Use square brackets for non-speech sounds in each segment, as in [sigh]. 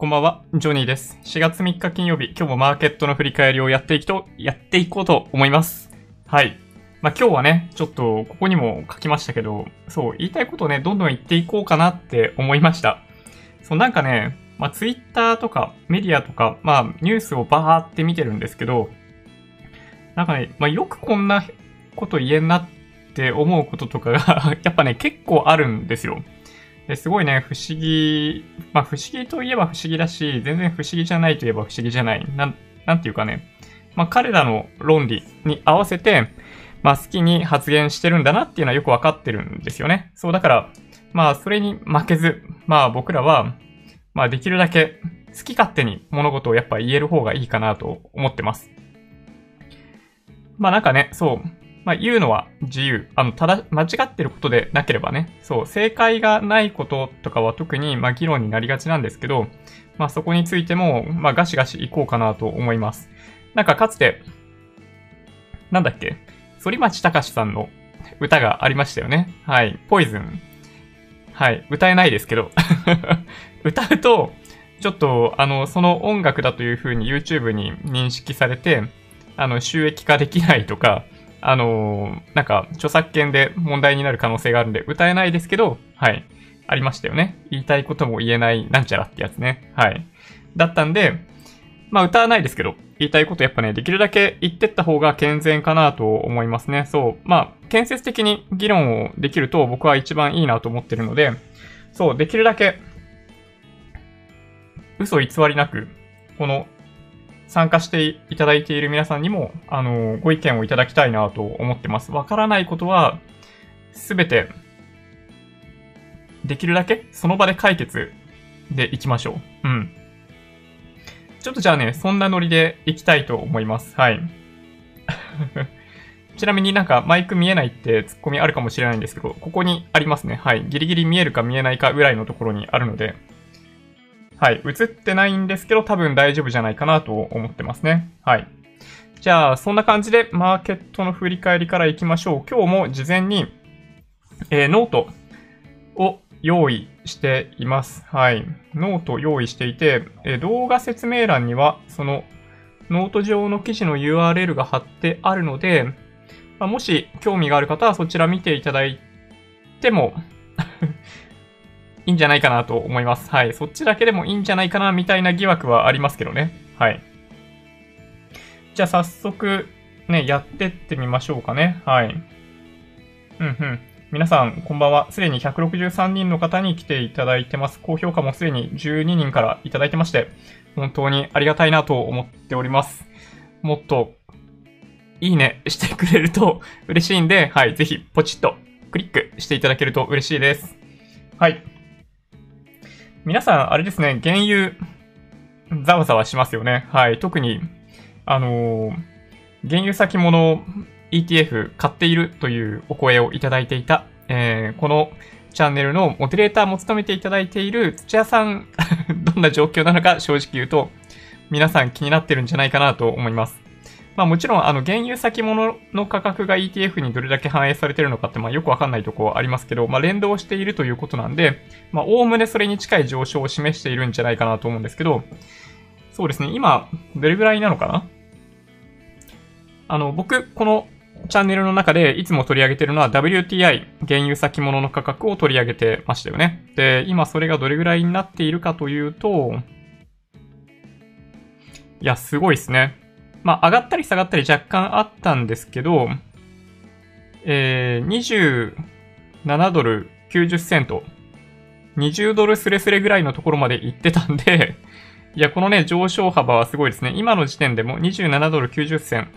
こんばんは、ジョニーです。4月3日金曜日、今日もマーケットの振り返りをやっていくと、やっていこうと思います。はい。まあ今日はね、ちょっとここにも書きましたけど、そう、言いたいことをね、どんどん言っていこうかなって思いました。そう、なんかね、まあツイッターとかメディアとか、まあニュースをバーって見てるんですけど、なんかね、まあよくこんなこと言えんなって思うこととかが、やっぱね、結構あるんですよ。ですごいね、不思議、まあ不思議といえば不思議だし、全然不思議じゃないといえば不思議じゃない。なん、なんていうかね、まあ彼らの論理に合わせて、まあ好きに発言してるんだなっていうのはよくわかってるんですよね。そうだから、まあそれに負けず、まあ僕らは、まあできるだけ好き勝手に物事をやっぱ言える方がいいかなと思ってます。まあなんかね、そう、まあ言うのは自由。あの、ただ、間違ってることでなければね、そう、正解がないこととかは特に、まあ議論になりがちなんですけど、まあそこについても、まあガシガシいこうかなと思います。なんかかつて、なんだっけ？反町隆史さんの歌がありましたよね。はい。ポイズン。はい。歌えないですけど。[laughs] 歌うと、ちょっと、あの、その音楽だという風に YouTube に認識されて、あの、収益化できないとか、あのなんか、著作権で問題になる可能性があるんで、歌えないですけど、はい。ありましたよね。言いたいことも言えないなんちゃらってやつね。はい。だったんで、まあ歌わないですけど、言いたいことやっぱね、できるだけ言ってった方が健全かなと思いますね。そう。まあ、建設的に議論をできると僕は一番いいなと思ってるので、そう、できるだけ、嘘偽りなく、この、参加していただいている皆さんにも、あの、ご意見をいただきたいなと思ってます。わからないことは、すべて、できるだけその場で解決でいきましょう。うん。ちょっとじゃあね、そんなノリでいきたいと思います。はい。[laughs] ちなみになんかマイク見えないってツッコミあるかもしれないんですけど、ここにありますね。はい。ギリギリ見えるか見えないかぐらいのところにあるので、はい。映ってないんですけど、多分大丈夫じゃないかなと思ってますね。はい。じゃあ、そんな感じでマーケットの振り返りからいきましょう。今日も事前に、えーノートを用意しています。はい。ノート用意していて、えー動画説明欄には、そのノート上の記事の URL が貼ってあるので、まあもし興味がある方はそちら見ていただいてもいいんじゃないかなと思います。はい。そっちだけでもいいんじゃないかなみたいな疑惑はありますけどね。はい。じゃあ早速、ね、やってってみましょうかね。はい。うんうん。皆さん、こんばんは。すでに163人の方に来ていただいてます。高評価もすでに12人からいただいてまして、本当にありがたいなと思っております。もっと、いいねしてくれると嬉しいんで、はい、ぜひ、ポチッとクリックしていただけると嬉しいです。はい。皆さん、あれですね、原油、ざわざわしますよね。はい。特に、あのー原油先物 ETF 買っているというお声をいただいていた、えーこのチャンネルのモデレーターも務めていただいている土屋さん、[laughs] どんな状況なのか正直言うと、皆さん気になってるんじゃないかなと思います。まあもちろん、あの、原油先物の価格が ETF にどれだけ反映されてるのかって、まあよくわかんないとこはありますけど、まあ連動しているということなんで、まあおおむねそれに近い上昇を示しているんじゃないかなと思うんですけど、そうですね、今、どれぐらいなのかな？あの、僕、このチャンネルの中でいつも取り上げてるのは WTI、原油先物の価格を取り上げてましたよね。で、今それがどれぐらいになっているかというと、いや、すごいですね。まあ、上がったり下がったり若干あったんですけど、えー、27ドル90セント、20ドルスレスレぐらいのところまで行ってたんで、いや、このね、上昇幅はすごいですね。今の時点でも27ドル90セン、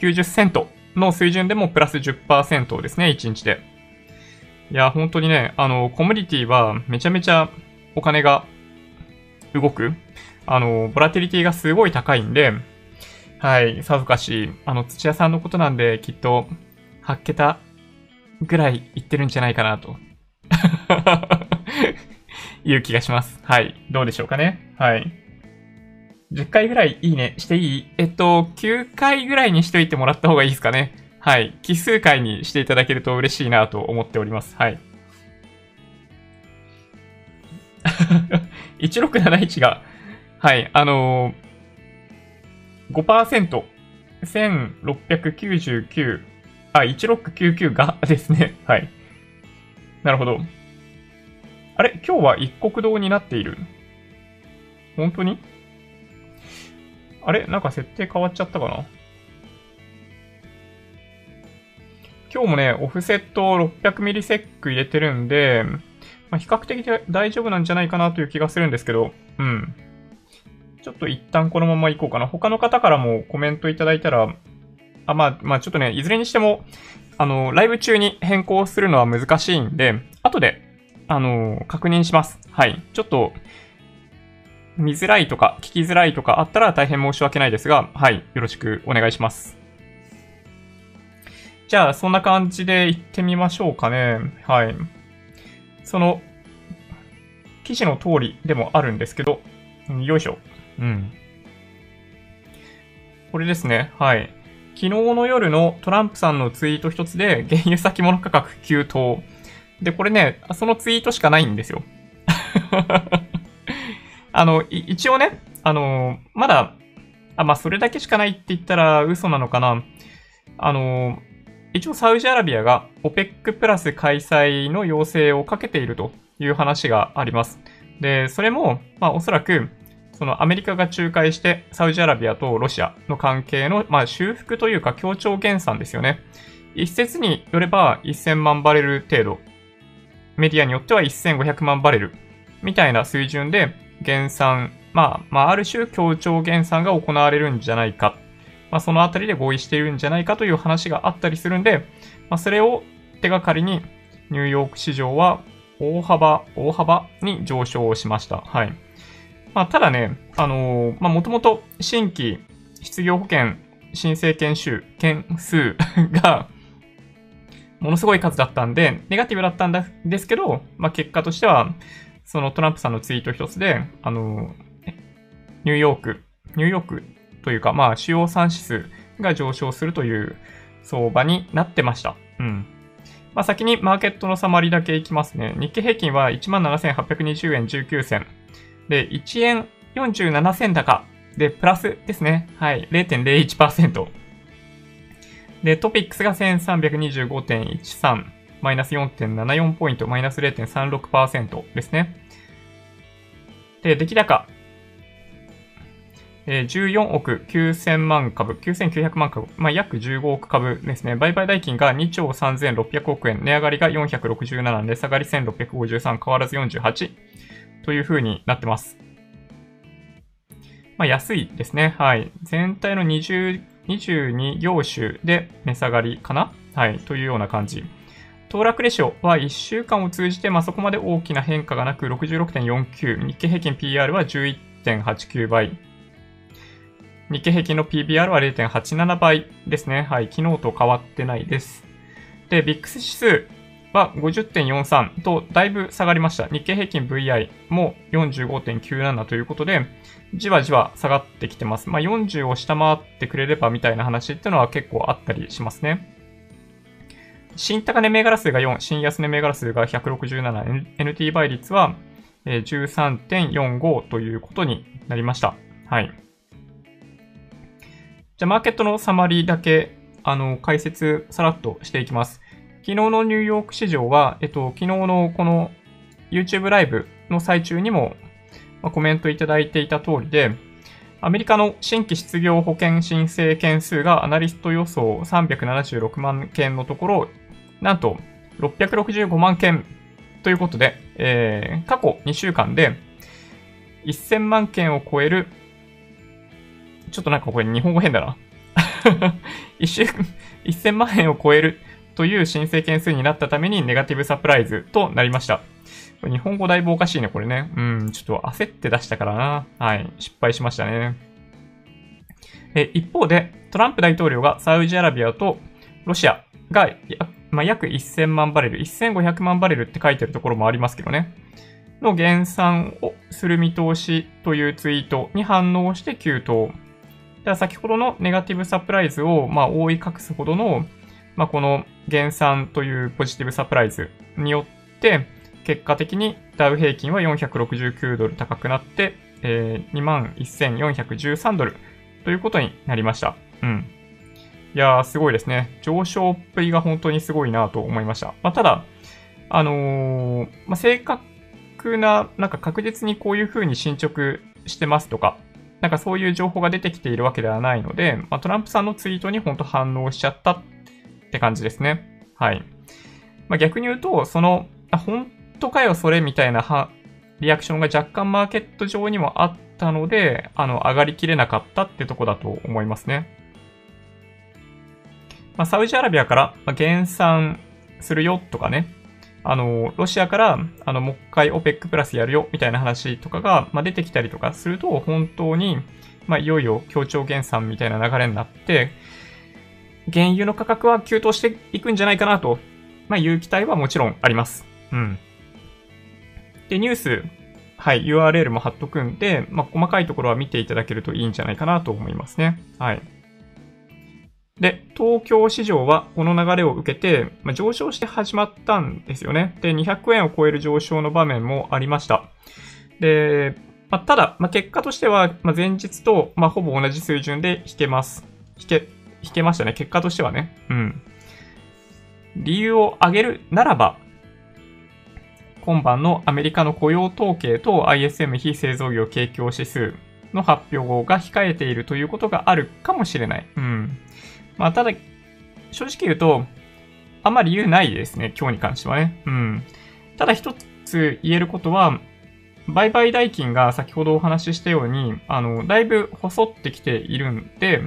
90セントの水準でもプラス10%ですね、1日で。いや、本当にね、あの、コミュニティはめちゃめちゃお金が動く。あの、ボラティリティがすごい高いんで、はい、さぞかし、あの、土屋さんのことなんで、きっと、8桁ぐらいいってるんじゃないかなと。[laughs] いう気がします。はい。どうでしょうかね。はい。10回ぐらいいいねしていい？えっと、9回ぐらいにしといてもらった方がいいですかね。はい。奇数回にしていただけると嬉しいなと思っております。はい。[laughs] 1671がはい、あのー、5%、1699、あ、1699が [laughs] ですね。はい。なるほど。あれ？今日は一国道になっている本当に？あれ？なんか設定変わっちゃったかな？今日もね、オフセット600ミリセック入れてるんで、まあ、比較的大丈夫なんじゃないかなという気がするんですけど、うん。ちょっと一旦このまま行こうかな。他の方からもコメントいただいたら、あ、まあ、まあちょっとね、いずれにしても、あの、ライブ中に変更するのは難しいんで、後で、あの、確認します。はい。ちょっと、見づらいとか、聞きづらいとかあったら大変申し訳ないですが、はい。よろしくお願いします。じゃあ、そんな感じで行ってみましょうかね。はい。その、記事の通りでもあるんですけど、よいしょ。うん。これですね。はい。昨日の夜のトランプさんのツイート一つで、原油先物価格急騰。で、これね、そのツイートしかないんですよ。[laughs] あの、一応ね、あの、まだ、あ、まあ、それだけしかないって言ったら嘘なのかな。あの、一応サウジアラビアが OPEC プラス開催の要請をかけているという話があります。で、それも、まあおそらく、そのアメリカが仲介してサウジアラビアとロシアの関係の、まあ、修復というか協調減産ですよね。一説によれば1000万バレル程度、メディアによっては1500万バレルみたいな水準で減産、まあ、まあ、ある種協調減産が行われるんじゃないかまあ、そのあたりで合意しているんじゃないかという話があったりするんで、まあ、それを手がかりにニューヨーク市場は大幅、大幅に上昇しました。はい。まあ、ただね、あのー、まあ、もともと新規失業保険申請件数、件数 [laughs] が、ものすごい数だったんで、ネガティブだったんですけど、まあ、結果としては、そのトランプさんのツイート一つで、あの、ニューヨーク、ニューヨークというか、まあ、主要産指数が上昇するという相場になってました。うん。まあ、先にマーケットのサマリだけいきますね。日経平均は17,820円19銭。で、1円47銭高。で、プラスですね。はい。0.01%。で、トピックスが1325.13。マイナス4.74ポイント。マイナス0.36%ですね。で、出来高え14億9000万株、9900万株、まあ、約15億株ですね。売買代金が2兆3600億円、値上がりが467、値下がり1653、変わらず48という風になってます。まあ、安いですね。はい。全体の20 22業種で値下がりかな？はい。というような感じ。騰落レシオは1週間を通じて、まあ、そこまで大きな変化がなく66.49。日経平均 PR は11.89倍。日経平均の PBR は0.87倍ですね。はい。昨日と変わってないです。で、ビックス指数は50.43とだいぶ下がりました。日経平均 VI も45.97ということで、じわじわ下がってきてます。まあ、40を下回ってくれればみたいな話っていうのは結構あったりしますね。新高値銘柄数が4、新安値銘柄数が167、NT 倍率は13.45ということになりました。はい。じゃあ、マーケットのサマリーだけ、あの、解説さらっとしていきます。昨日のニューヨーク市場は、えっと、昨日のこの YouTube ライブの最中にも、まあ、コメントいただいていた通りで、アメリカの新規失業保険申請件数がアナリスト予想376万件のところ、なんと665万件ということで、えー、過去2週間で1000万件を超えるちょっとなんかこれ日本語変だな。[laughs] 一週、1000万円を超えるという申請件数になったためにネガティブサプライズとなりました。日本語だいぶおかしいね、これね。うん、ちょっと焦って出したからな。はい、失敗しましたね。え一方で、トランプ大統領がサウジアラビアとロシアが、まあ、約1000万バレル、1500万バレルって書いてるところもありますけどね。の減産をする見通しというツイートに反応して急騰。先ほどのネガティブサプライズを、まあ、覆い隠すほどの、まあ、この減産というポジティブサプライズによって、結果的にダウ平均は469ドル高くなって、えー、21,413ドルということになりました。うん。いやー、すごいですね。上昇っぷりが本当にすごいなと思いました。まあ、ただ、あのー、まあ、正確な、なんか確実にこういう風に進捗してますとか、なんかそういう情報が出てきているわけではないので、まあ、トランプさんのツイートに本当反応しちゃったって感じですね。はい。まあ、逆に言うと、その、本当かよ、それみたいなはリアクションが若干マーケット上にもあったので、あの、上がりきれなかったってとこだと思いますね。まあ、サウジアラビアからま減産するよとかね、あの、ロシアから、あの、もう一回 OPEC プラスやるよみたいな話とかが、ま、出てきたりとかすると、本当に、ま、いよいよ協調減産みたいな流れになって、原油の価格は急騰していくんじゃないかなと、まあ、いう期待はもちろんあります。うん。で、ニュース、はい、URL も貼っとくんで、まあ、細かいところは見ていただけるといいんじゃないかなと思いますね。はい。で、東京市場はこの流れを受けて、まあ、上昇して始まったんですよね。で、200円を超える上昇の場面もありました。で、まあ、ただ、まあ、結果としては、ま前日と、まほぼ同じ水準で引けます。引け、引けましたね。結果としてはね。うん。理由を挙げるならば、今晩のアメリカの雇用統計と ISM 非製造業景況指数の発表が控えているということがあるかもしれない。うん。まあ、ただ、正直言うと、あんまり理由ないですね、今日に関してはね。うん。ただ一つ言えることは、売買代金が先ほどお話ししたように、あの、だいぶ細ってきているんで、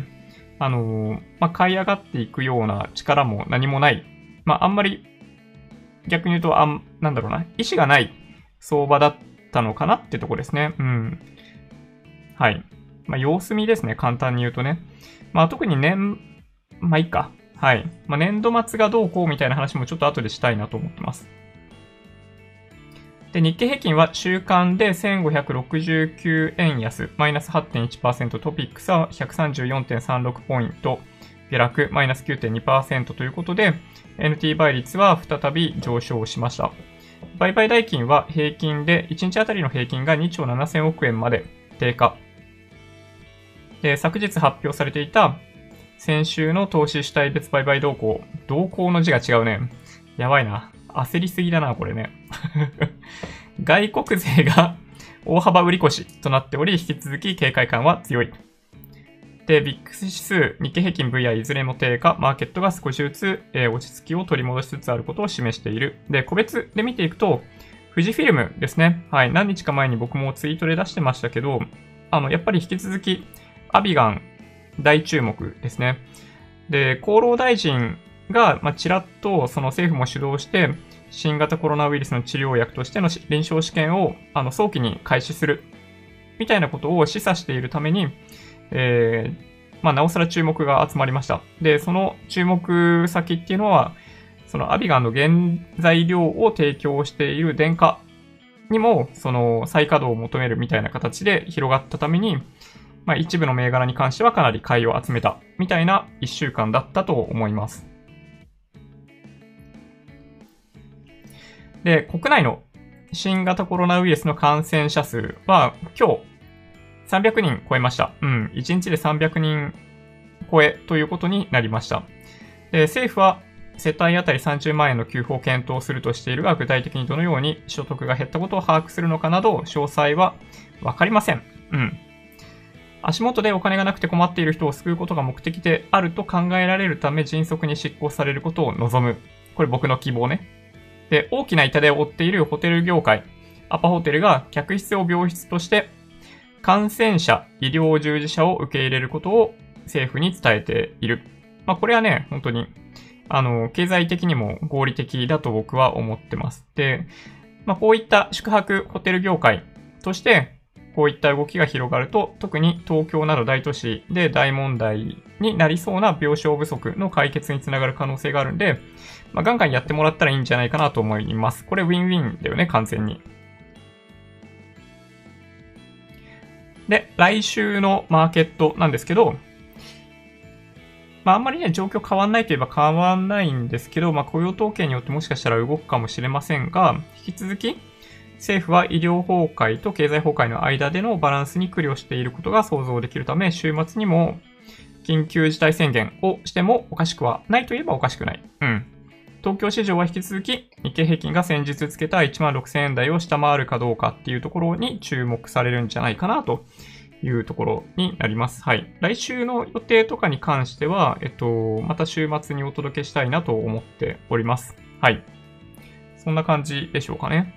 あの、まあ、買い上がっていくような力も何もない。まあ、あんまり、逆に言うと、あん、なんだろうな、意志がない相場だったのかなってとこですね。うん。はい。まあ、様子見ですね、簡単に言うとね。まあ、特に年、まあいいか。はい。まあ、年度末がどうこうみたいな話もちょっと後でしたいなと思ってます。で、日経平均は週間で1569円安、マイナス8.1%、トピックスは134.36ポイント、下落、マイナス9.2%ということで、NT 倍率は再び上昇しました。売買代金は平均で、1日あたりの平均が2兆7000億円まで低下。で、昨日発表されていた先週の投資主体別売買動向。動向の字が違うね。やばいな。焦りすぎだな、これね。外国勢が大幅売り越しとなっており、引き続き警戒感は強い。で、ビックス指数、日経平均 VI いずれも低下、マーケットが少しずつ、えー、落ち着きを取り戻しつつあることを示している。で、個別で見ていくと、富士フィルムですね。はい。何日か前に僕もツイートで出してましたけど、あの、やっぱり引き続き、アビガン、大注目ですね。で、厚労大臣が、まあ、ちらっとその政府も主導して、新型コロナウイルスの治療薬としての臨床試験をあの早期に開始する、みたいなことを示唆しているために、えー、まあ、なおさら注目が集まりました。で、その注目先っていうのは、そのアビガンの原材料を提供している電化にも、その再稼働を求めるみたいな形で広がったために、まあ、一部の銘柄に関してはかなり買いを集めたみたいな一週間だったと思います。で、国内の新型コロナウイルスの感染者数は今日300人超えました。うん。1日で300人超えということになりました。で、政府は世帯当たり30万円の給付を検討するとしているが、具体的にどのように所得が減ったことを把握するのかなど、詳細はわかりません。うん。足元でお金がなくて困っている人を救うことが目的であると考えられるため迅速に執行されることを望む。これ僕の希望ね。で、大きな痛手を負っているホテル業界、アパホテルが客室を病室として感染者、医療従事者を受け入れることを政府に伝えている。まあこれはね、本当に、あの、経済的にも合理的だと僕は思ってます。で、まあこういった宿泊ホテル業界として、こういった動きが広がると、特に東京など大都市で大問題になりそうな病床不足の解決につながる可能性があるんで、まあ、ガンガンやってもらったらいいんじゃないかなと思います。これウィンウィンだよね、完全に。で、来週のマーケットなんですけど、まあ、あんまりね、状況変わんないといえば変わんないんですけど、まあ、雇用統計によってもしかしたら動くかもしれませんが、引き続き、政府は医療崩壊と経済崩壊の間でのバランスに苦慮していることが想像できるため、週末にも緊急事態宣言をしてもおかしくはないといえばおかしくない。うん。東京市場は引き続き日経平均が先日つけた1万6000円台を下回るかどうかっていうところに注目されるんじゃないかなというところになります。はい。来週の予定とかに関しては、えっと、また週末にお届けしたいなと思っております。はい。そんな感じでしょうかね。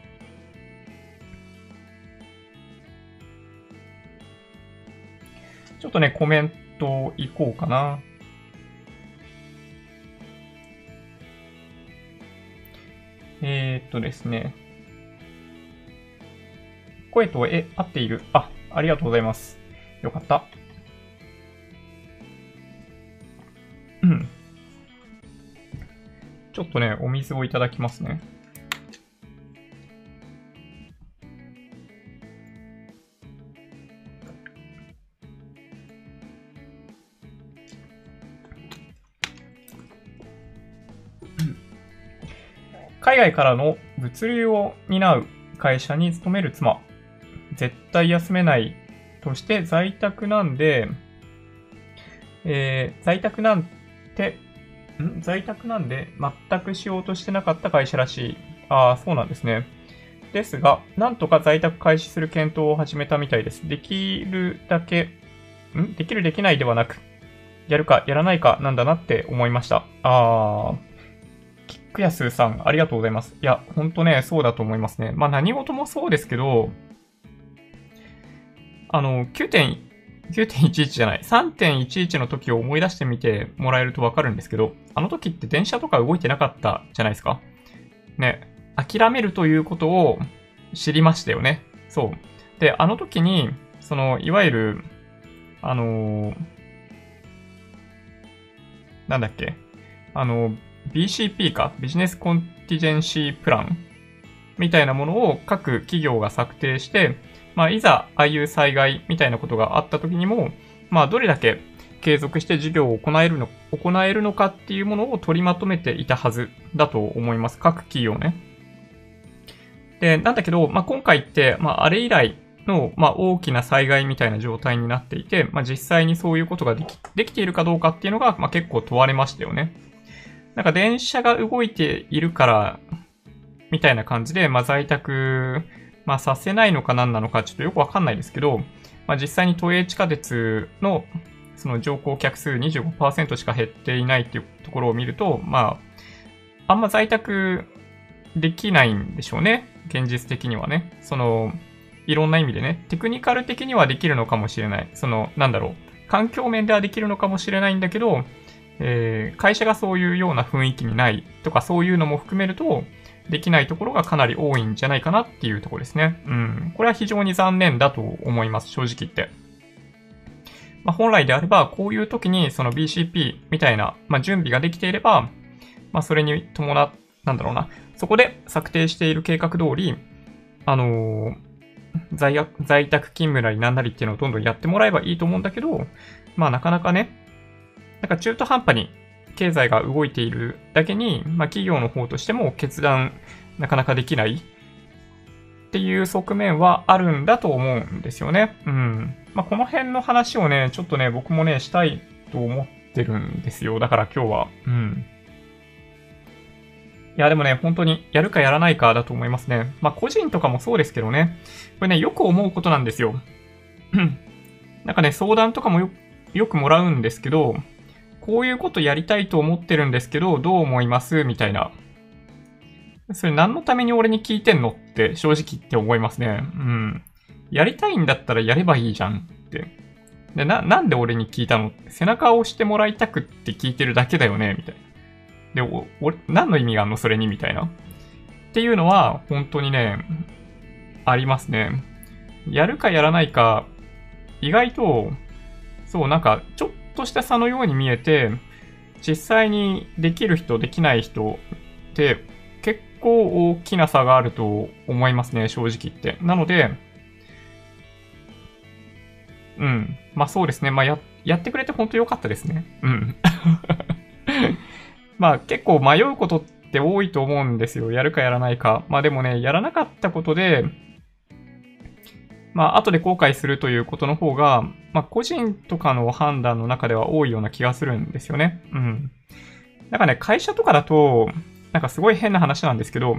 ちょっとね、コメントいこうかな。えー、っとですね。声と絵合っている。あ、ありがとうございます。よかった。うん。ちょっとね、お水をいただきますね。海外からの物流を担う会社に勤める妻。絶対休めないとして在宅なんで、えー、在宅なんて、ん？在宅なんで全くしようとしてなかった会社らしい。ああ、そうなんですね。ですが、なんとか在宅開始する検討を始めたみたいです。できるだけ、ん？できるできないではなく、やるかやらないかなんだなって思いました。ああ、クヤスーさん、ありがとうございます。いや、ほんとね、そうだと思いますね。まあ何事もそうですけど、あの、9.11じゃない、3.11の時を思い出してみてもらえるとわかるんですけど、あの時って電車とか動いてなかったじゃないですか？ね、諦めるということを知りましたよね。そう。で、あの時に、その、いわゆる、あのー、なんだっけ、あの、BCP か、ビジネスコンティジェンシープランみたいなものを各企業が策定して、まあ、いざ、ああいう災害みたいなことがあった時にも、まあ、どれだけ継続して授業を行えるの、行えるのかっていうものを取りまとめていたはずだと思います。各企業ね。で、なんだけど、まあ、今回って、まあ、あれ以来の、まあ、大きな災害みたいな状態になっていて、まあ、実際にそういうことができ、できているかどうかっていうのが、まあ、結構問われましたよね。なんか電車が動いているから、みたいな感じで、まあ在宅、まあさせないのか何なのかちょっとよくわかんないですけど、まあ実際に都営地下鉄のその乗降客数25%しか減っていないっていうところを見ると、まあ、あんま在宅できないんでしょうね。現実的にはね。その、いろんな意味でね。テクニカル的にはできるのかもしれない。その、なんだろう。環境面ではできるのかもしれないんだけど、えー、会社がそういうような雰囲気にないとかそういうのも含めると、できないところがかなり多いんじゃないかなっていうところですね。うん。これは非常に残念だと思います、正直言って。まあ、本来であれば、こういう時にその BCP みたいな、まあ、準備ができていれば、まあ、それに伴っ、なんだろうな、そこで策定している計画通り、あのー、在宅勤務なりなんなりっていうのをどんどんやってもらえばいいと思うんだけど、まあなかなかね、なんか中途半端に経済が動いているだけに、まあ企業の方としても決断なかなかできないっていう側面はあるんだと思うんですよね。うん。まあこの辺の話をね、ちょっとね、僕もね、したいと思ってるんですよ。だから今日は。うん。いや、でもね、本当にやるかやらないかだと思いますね。まあ個人とかもそうですけどね。これね、よく思うことなんですよ。なんかね、相談とかもよよくもらうんですけど、こういうことやりたいと思ってるんですけど、どう思います？みたいな。それ何のために俺に聞いてんのって正直言って思いますね。うん。やりたいんだったらやればいいじゃんって。で、な、なんで俺に聞いたの背中を押してもらいたくって聞いてるだけだよねみたいな。で、お、俺、何の意味があんの？それにみたいな。っていうのは、本当にね、ありますね。やるかやらないか、意外と、そう、なんか、ちょっとした差のように見えて、実際にできる人、できない人って結構大きな差があると思いますね、正直言って。なので、うん。まあそうですね。まあや、やってくれて本当良かったですね。うん。[laughs] まあ結構迷うことって多いと思うんですよ。やるかやらないか。まあでもね、やらなかったことで、まあ後で後悔するということの方が、まあ個人とかの判断の中では多いような気がするんですよね。うん。なんかね、会社とかだと、なんかすごい変な話なんですけど、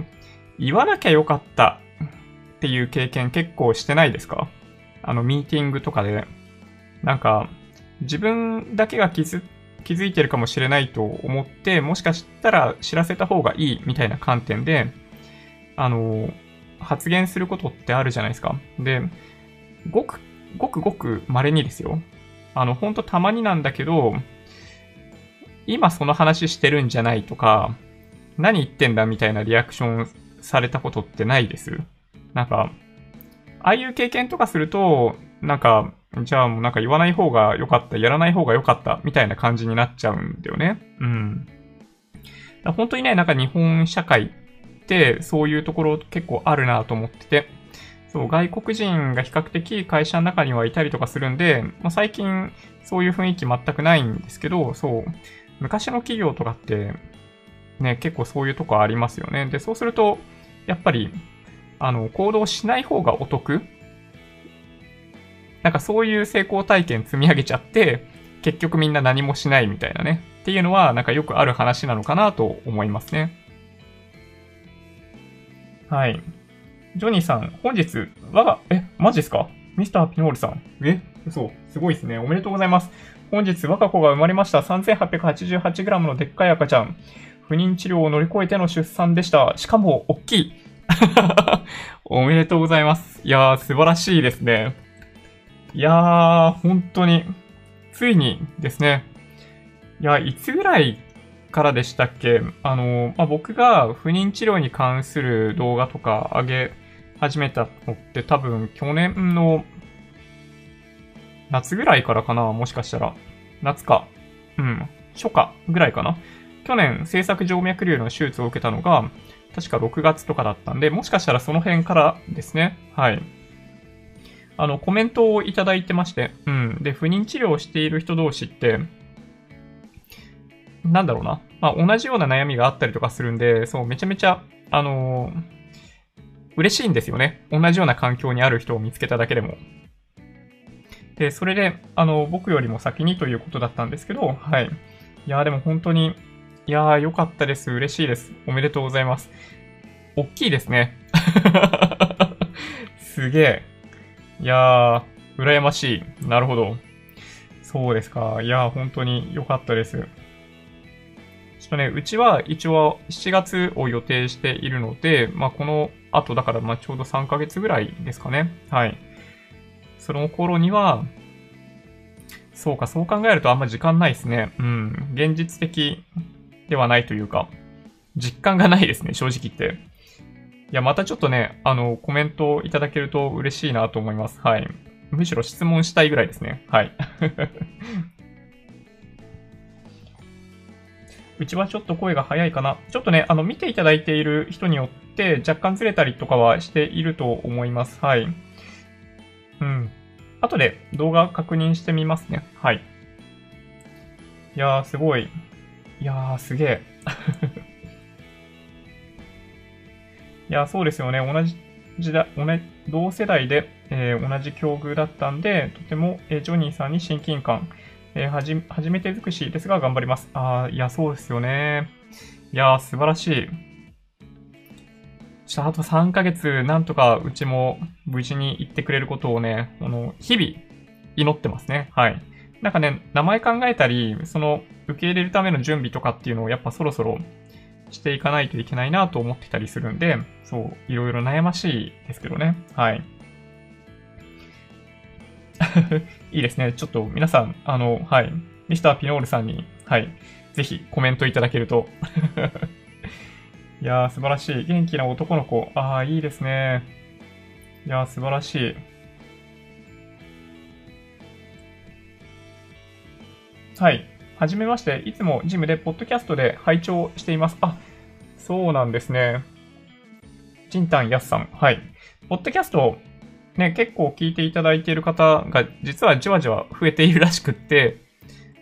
言わなきゃよかったっていう経験結構してないですか？あの、ミーティングとかで。なんか、自分だけが気づ気づいてるかもしれないと思って、もしかしたら知らせた方がいいみたいな観点で、あの、発言することってあるじゃないですか。で、ごく、ごくごく稀にですよ。あの、ほんとたまになんだけど、今その話してるんじゃないとか、何言ってんだみたいなリアクションされたことってないですなんか、ああいう経験とかすると、なんか、じゃあもうなんか言わない方が良かった、やらない方が良かった、みたいな感じになっちゃうんだよね。うん。本当にね、なんか日本社会ってそういうところ結構あるなと思ってて、そう、外国人が比較的会社の中にはいたりとかするんで、まあ、最近そういう雰囲気全くないんですけど、そう、昔の企業とかって、ね、結構そういうとこありますよね。で、そうすると、やっぱり、あの、行動しない方がお得なんかそういう成功体験積み上げちゃって、結局みんな何もしないみたいなね。っていうのは、なんかよくある話なのかなと思いますね。はい。ジョニーさん、本日、我が、え、マジっすか？ミスターピノールさん。え？嘘。すごいですね。おめでとうございます。本日、我が子が生まれました。3888g のでっかい赤ちゃん。不妊治療を乗り越えての出産でした。しかも、おっきい。[laughs] おめでとうございます。いやー、素晴らしいですね。いやー、本当に、ついにですね。いや、いつぐらいからでしたっけ？あの、まあ、僕が不妊治療に関する動画とか上げ始めたのって多分去年の夏ぐらいからかなもしかしたら。夏か。うん。初夏ぐらいかな。去年、制作静脈瘤の手術を受けたのが、確か6月とかだったんで、もしかしたらその辺からですね。はい。あの、コメントをいただいてまして、うん。で、不妊治療をしている人同士って、なんだろうな。まあ、同じような悩みがあったりとかするんで、そう、めちゃめちゃ、あのー、嬉しいんですよね。同じような環境にある人を見つけただけでも。で、それで、あの、僕よりも先にということだったんですけど、はい。いやーでも本当に、いやーよかったです。嬉しいです。おめでとうございます。おっきいですね。[laughs] すげえ。いやー、羨ましい。なるほど。そうですか。いやー、本当に良かったです。ちょっとね、うちは一応7月を予定しているので、まあこの後だからまちょうど3ヶ月ぐらいですかね。はい。その頃には、そうか、そう考えるとあんま時間ないですね。うん。現実的ではないというか、実感がないですね、正直言って。いや、またちょっとね、あの、コメントいただけると嬉しいなと思います。はい。むしろ質問したいぐらいですね。はい。うちはちょっと声が早いかな。ちょっとね、あの、見ていただいている人によって若干ずれたりとかはしていると思います。はい。うん。後で動画確認してみますね。はい。いやー、すごい。いやー、すげえ。[laughs] いやー、そうですよね。同じ時代、同世代で、えー、同じ境遇だったんで、とても、えー、ジョニーさんに親近感、えー、はじ、初めて尽くしですが頑張ります。ああ、いや、そうですよね。いや、素晴らしい。ちょっとあと3ヶ月、なんとかうちも無事に行ってくれることをね、あの、日々祈ってますね。はい。なんかね、名前考えたり、その、受け入れるための準備とかっていうのをやっぱそろそろしていかないといけないなと思ってたりするんで、そう、いろいろ悩ましいですけどね。はい。いいですね。ちょっと皆さん、あの、はい。ミスターピノールさんに、はい。ぜひコメントいただけると。[laughs] いやー、素晴らしい。元気な男の子。ああ、いいですね。いやー、素晴らしい。はい。はじめまして。いつもジムでポッドキャストで拝聴しています。あ、そうなんですね。ジンタンヤスさん。はい。ポッドキャスト、ね、結構聞いていただいている方が、実はじわじわ増えているらしくって、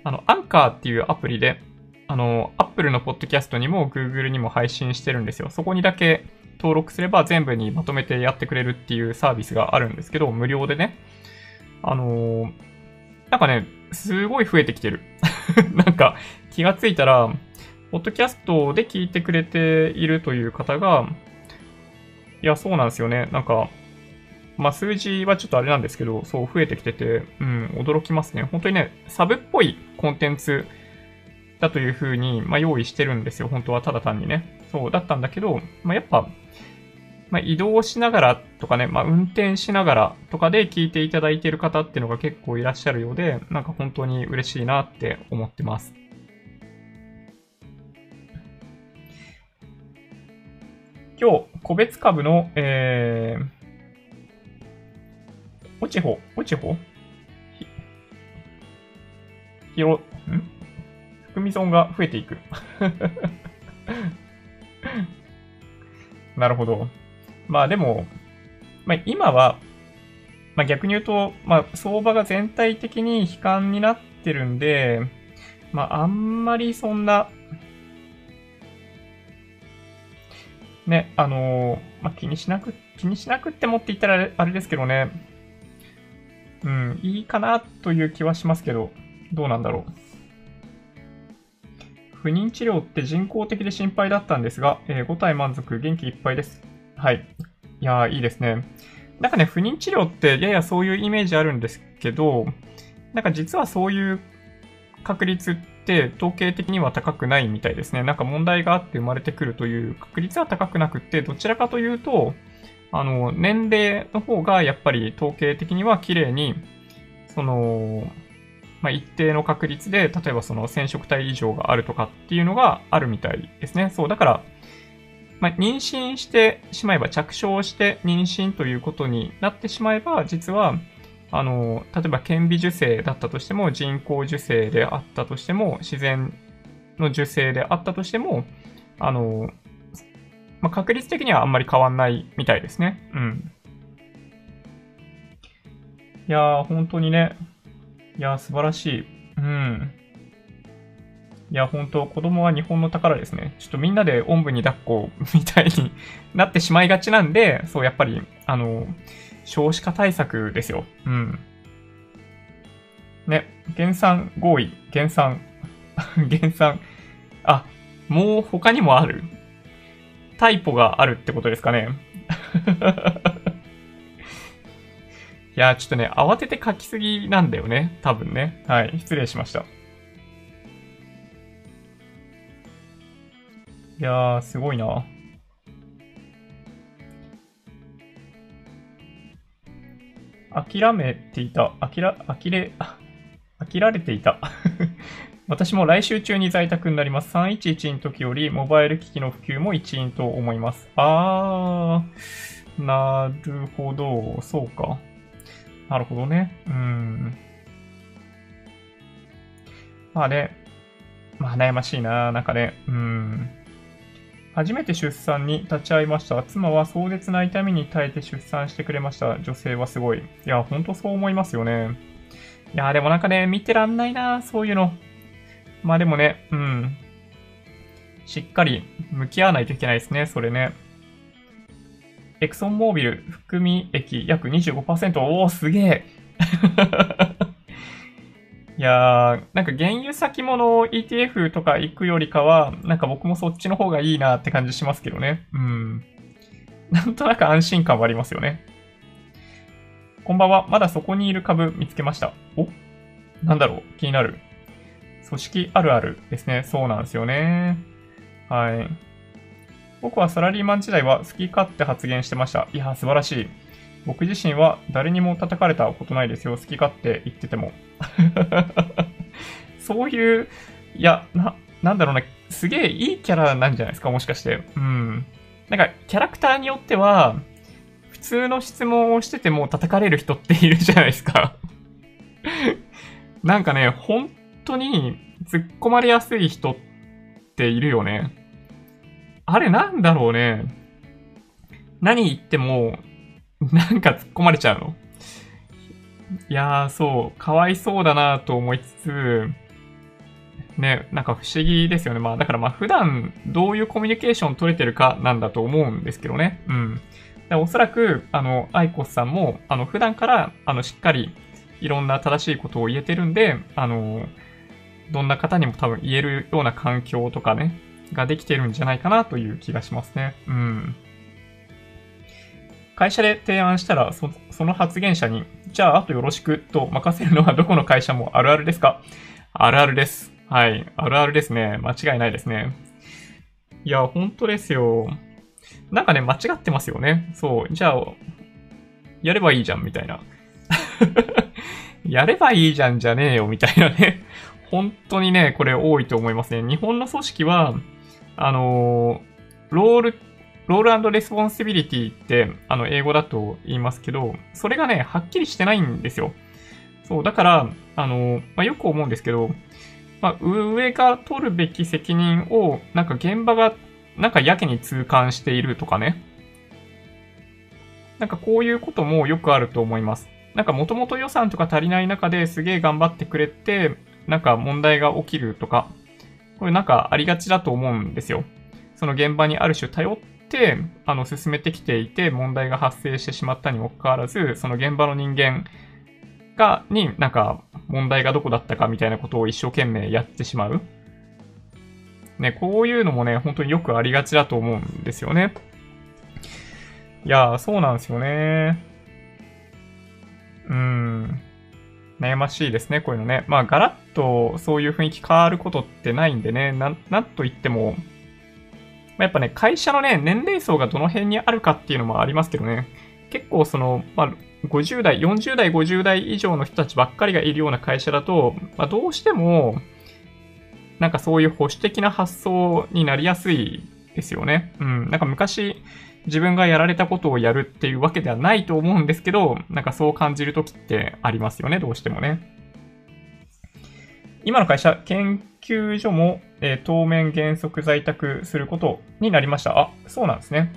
あの、アンカーっていうアプリで、あの、Apple のポッドキャストにも Google にも配信してるんですよ。そこにだけ登録すれば全部にまとめてやってくれるっていうサービスがあるんですけど、無料でね。あの、なんかね、すごい増えてきてる。[laughs] なんか気がついたら、ポッドキャストで聞いてくれているという方が、いや、そうなんですよね。なんか、まあ、数字はちょっとあれなんですけど、そう増えてきてて、うん、驚きますね。本当にね、サブっぽいコンテンツだというふうに、まあ、用意してるんですよ。本当はただ単にね。そうだったんだけど、まあ、やっぱ、まあ、移動しながらとかね、まあ、運転しながらとかで聞いていただいている方っていうのが結構いらっしゃるようで、なんか本当に嬉しいなって思ってます。今日、個別株の、えー、落ちほ、落ちほ？ひろ、ん？含み損が増えていく。[laughs] なるほど。まあでも、まあ今は、まあ逆に言うと、まあ相場が全体的に悲観になってるんで、まああんまりそんな、ね、あのー、まあ気にしなく、気にしなくってもって言ったらあれですけどね、うん、いいかなという気はしますけど、どうなんだろう。不妊治療って人工的で心配だったんですが、えー、5体満足、元気いっぱいです。はい。いやー、いいですね。なんかね、不妊治療ってややそういうイメージあるんですけど、なんか実はそういう確率って統計的には高くないみたいですね。なんか問題があって生まれてくるという確率は高くなくって、どちらかというと、あの、年齢の方がやっぱり統計的には綺麗に、その、まあ、一定の確率で、例えばその染色体異常があるとかっていうのがあるみたいですね。そう、だから、まあ、妊娠してしまえば、着床して妊娠ということになってしまえば、実は、あの、例えば顕微授精だったとしても、人工授精であったとしても、自然の受精であったとしても、あの、まあ、確率的にはあんまり変わんないみたいですね。うん。いやー、本当にね。いやー、素晴らしい。うん。いや、本当子供は日本の宝ですね。ちょっとみんなでおんぶに抱っこみたいになってしまいがちなんで、そう、やっぱり、あの、少子化対策ですよ。うん。ね、減産合意、減産、[laughs] 減産。あ、もう他にもあるタイポがあるってことですかね。[laughs] いや、ちょっとね、慌てて書きすぎなんだよね。多分ね。はい。失礼しました。いやー、すごいな。諦めていた。あきら、あきれ、飽きられていた。私も来週中に在宅になります。311の時よりモバイル機器の普及も一因と思います。あー、なるほど。そうか。なるほどね。うん。まあね。まあ悩ましいな。なんかね。うん。初めて出産に立ち会いました。妻は壮絶な痛みに耐えて出産してくれました。女性はすごい。いや、ほんとそう思いますよね。いや、でもなんかね、見てらんないな。そういうの。まあでもね、うん。しっかり向き合わないといけないですね、それね。エクソンモービル含み益約25%。おー、すげえ。[laughs] いやー、なんか原油先物 ETF とか行くよりかは、なんか僕もそっちの方がいいなって感じしますけどね。うん。なんとなく安心感はありますよね。こんばんは。まだそこにいる株見つけました。お？なんだろう？気になる。組織あるあるですね。そうなんですよね。はい。僕はサラリーマン時代は好き勝手発言してました。いや、素晴らしい。僕自身は誰にも叩かれたことないですよ。好き勝手言ってても。[laughs] そういう、いや、な、なんだろうな、すげえいいキャラなんじゃないですか、もしかして。うん。なんか、キャラクターによっては、普通の質問をしてても叩かれる人っているじゃないですか。なんかね、本当に突っ込まれやすい人っているよね。あれなんだろうね。何言っても、なんか突っ込まれちゃうの。いやー、そう、かわいそうだなと思いつつ、ね、なんか不思議ですよね。まあだからまあ普段どういうコミュニケーション取れてるかなんだと思うんですけどね。うん。おそらく、あの、アイコスさんも、あの、普段から、あの、しっかりいろんな正しいことを言えてるんで、あの、どんな方にも多分言えるような環境とかね、ができてるんじゃないかなという気がしますね。うん。会社で提案したらそ、その発言者に、じゃあ、あとよろしくと任せるのはどこの会社もあるあるですか？あるあるです。はい。あるあるですね。間違いないですね。いや、本当ですよ。なんかね、間違ってますよね。そう。じゃあ、やればいいじゃん、みたいな。[laughs] やればいいじゃんじゃねえよ、みたいなね。本当にね、これ多いと思いますね。日本の組織は、あの、 role、role responsibility って、あの、英語だと言いますけど、それがね、はっきりしてないんですよ。そう、だから、あの、まあ、よく思うんですけど、まあ、上が取るべき責任を、なんか現場が、なんかやけに痛感しているとかね。なんかこういうこともよくあると思います。なんかもともと予算とか足りない中ですげえ頑張ってくれて、なんか問題が起きるとか、これなんかありがちだと思うんですよ。その現場にある種頼って、あの、進めてきていて問題が発生してしまったにもかかわらず、その現場の人間が、になんか問題がどこだったかみたいなことを一生懸命やってしまう。ね、こういうのもね、本当によくありがちだと思うんですよね。いやー、そうなんですよね。うん。悩ましいですね、こういうのね。まあ、ガラッとそういう雰囲気変わることってないんでね、なん、なんと言っても、やっぱね、会社のね、年齢層がどの辺にあるかっていうのもありますけどね、結構その、まあ、50代、40代、50代以上の人たちばっかりがいるような会社だと、まあ、どうしても、なんかそういう保守的な発想になりやすいですよね。うん。なんか昔、自分がやられたことをやるっていうわけではないと思うんですけど、なんかそう感じるときってありますよね、どうしてもね。今の会社、研究所も、えー、当面原則在宅することになりました。あ、そうなんですね。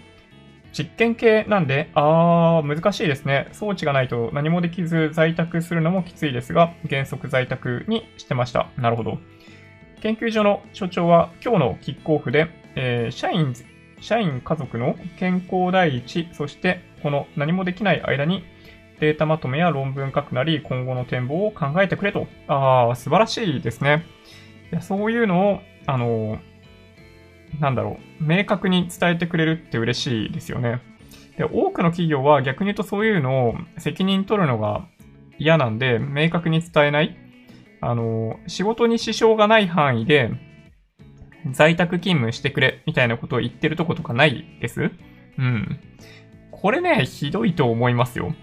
実験系なんで、あー、難しいですね。装置がないと何もできず在宅するのもきついですが、原則在宅にしてました。なるほど。研究所の所長は今日のキックオフで、えー、社員社員家族の健康第一、そしてこの何もできない間にデータまとめや論文書くなり、今後の展望を考えてくれと。ああ、素晴らしいですね。いやそういうのを、あの、なんだろう、明確に伝えてくれるって嬉しいですよね。で、多くの企業は逆に言うとそういうのを責任取るのが嫌なんで、明確に伝えない。あの、仕事に支障がない範囲で、在宅勤務してくれ、みたいなことを言ってるとことかないですうん。これね、ひどいと思いますよ。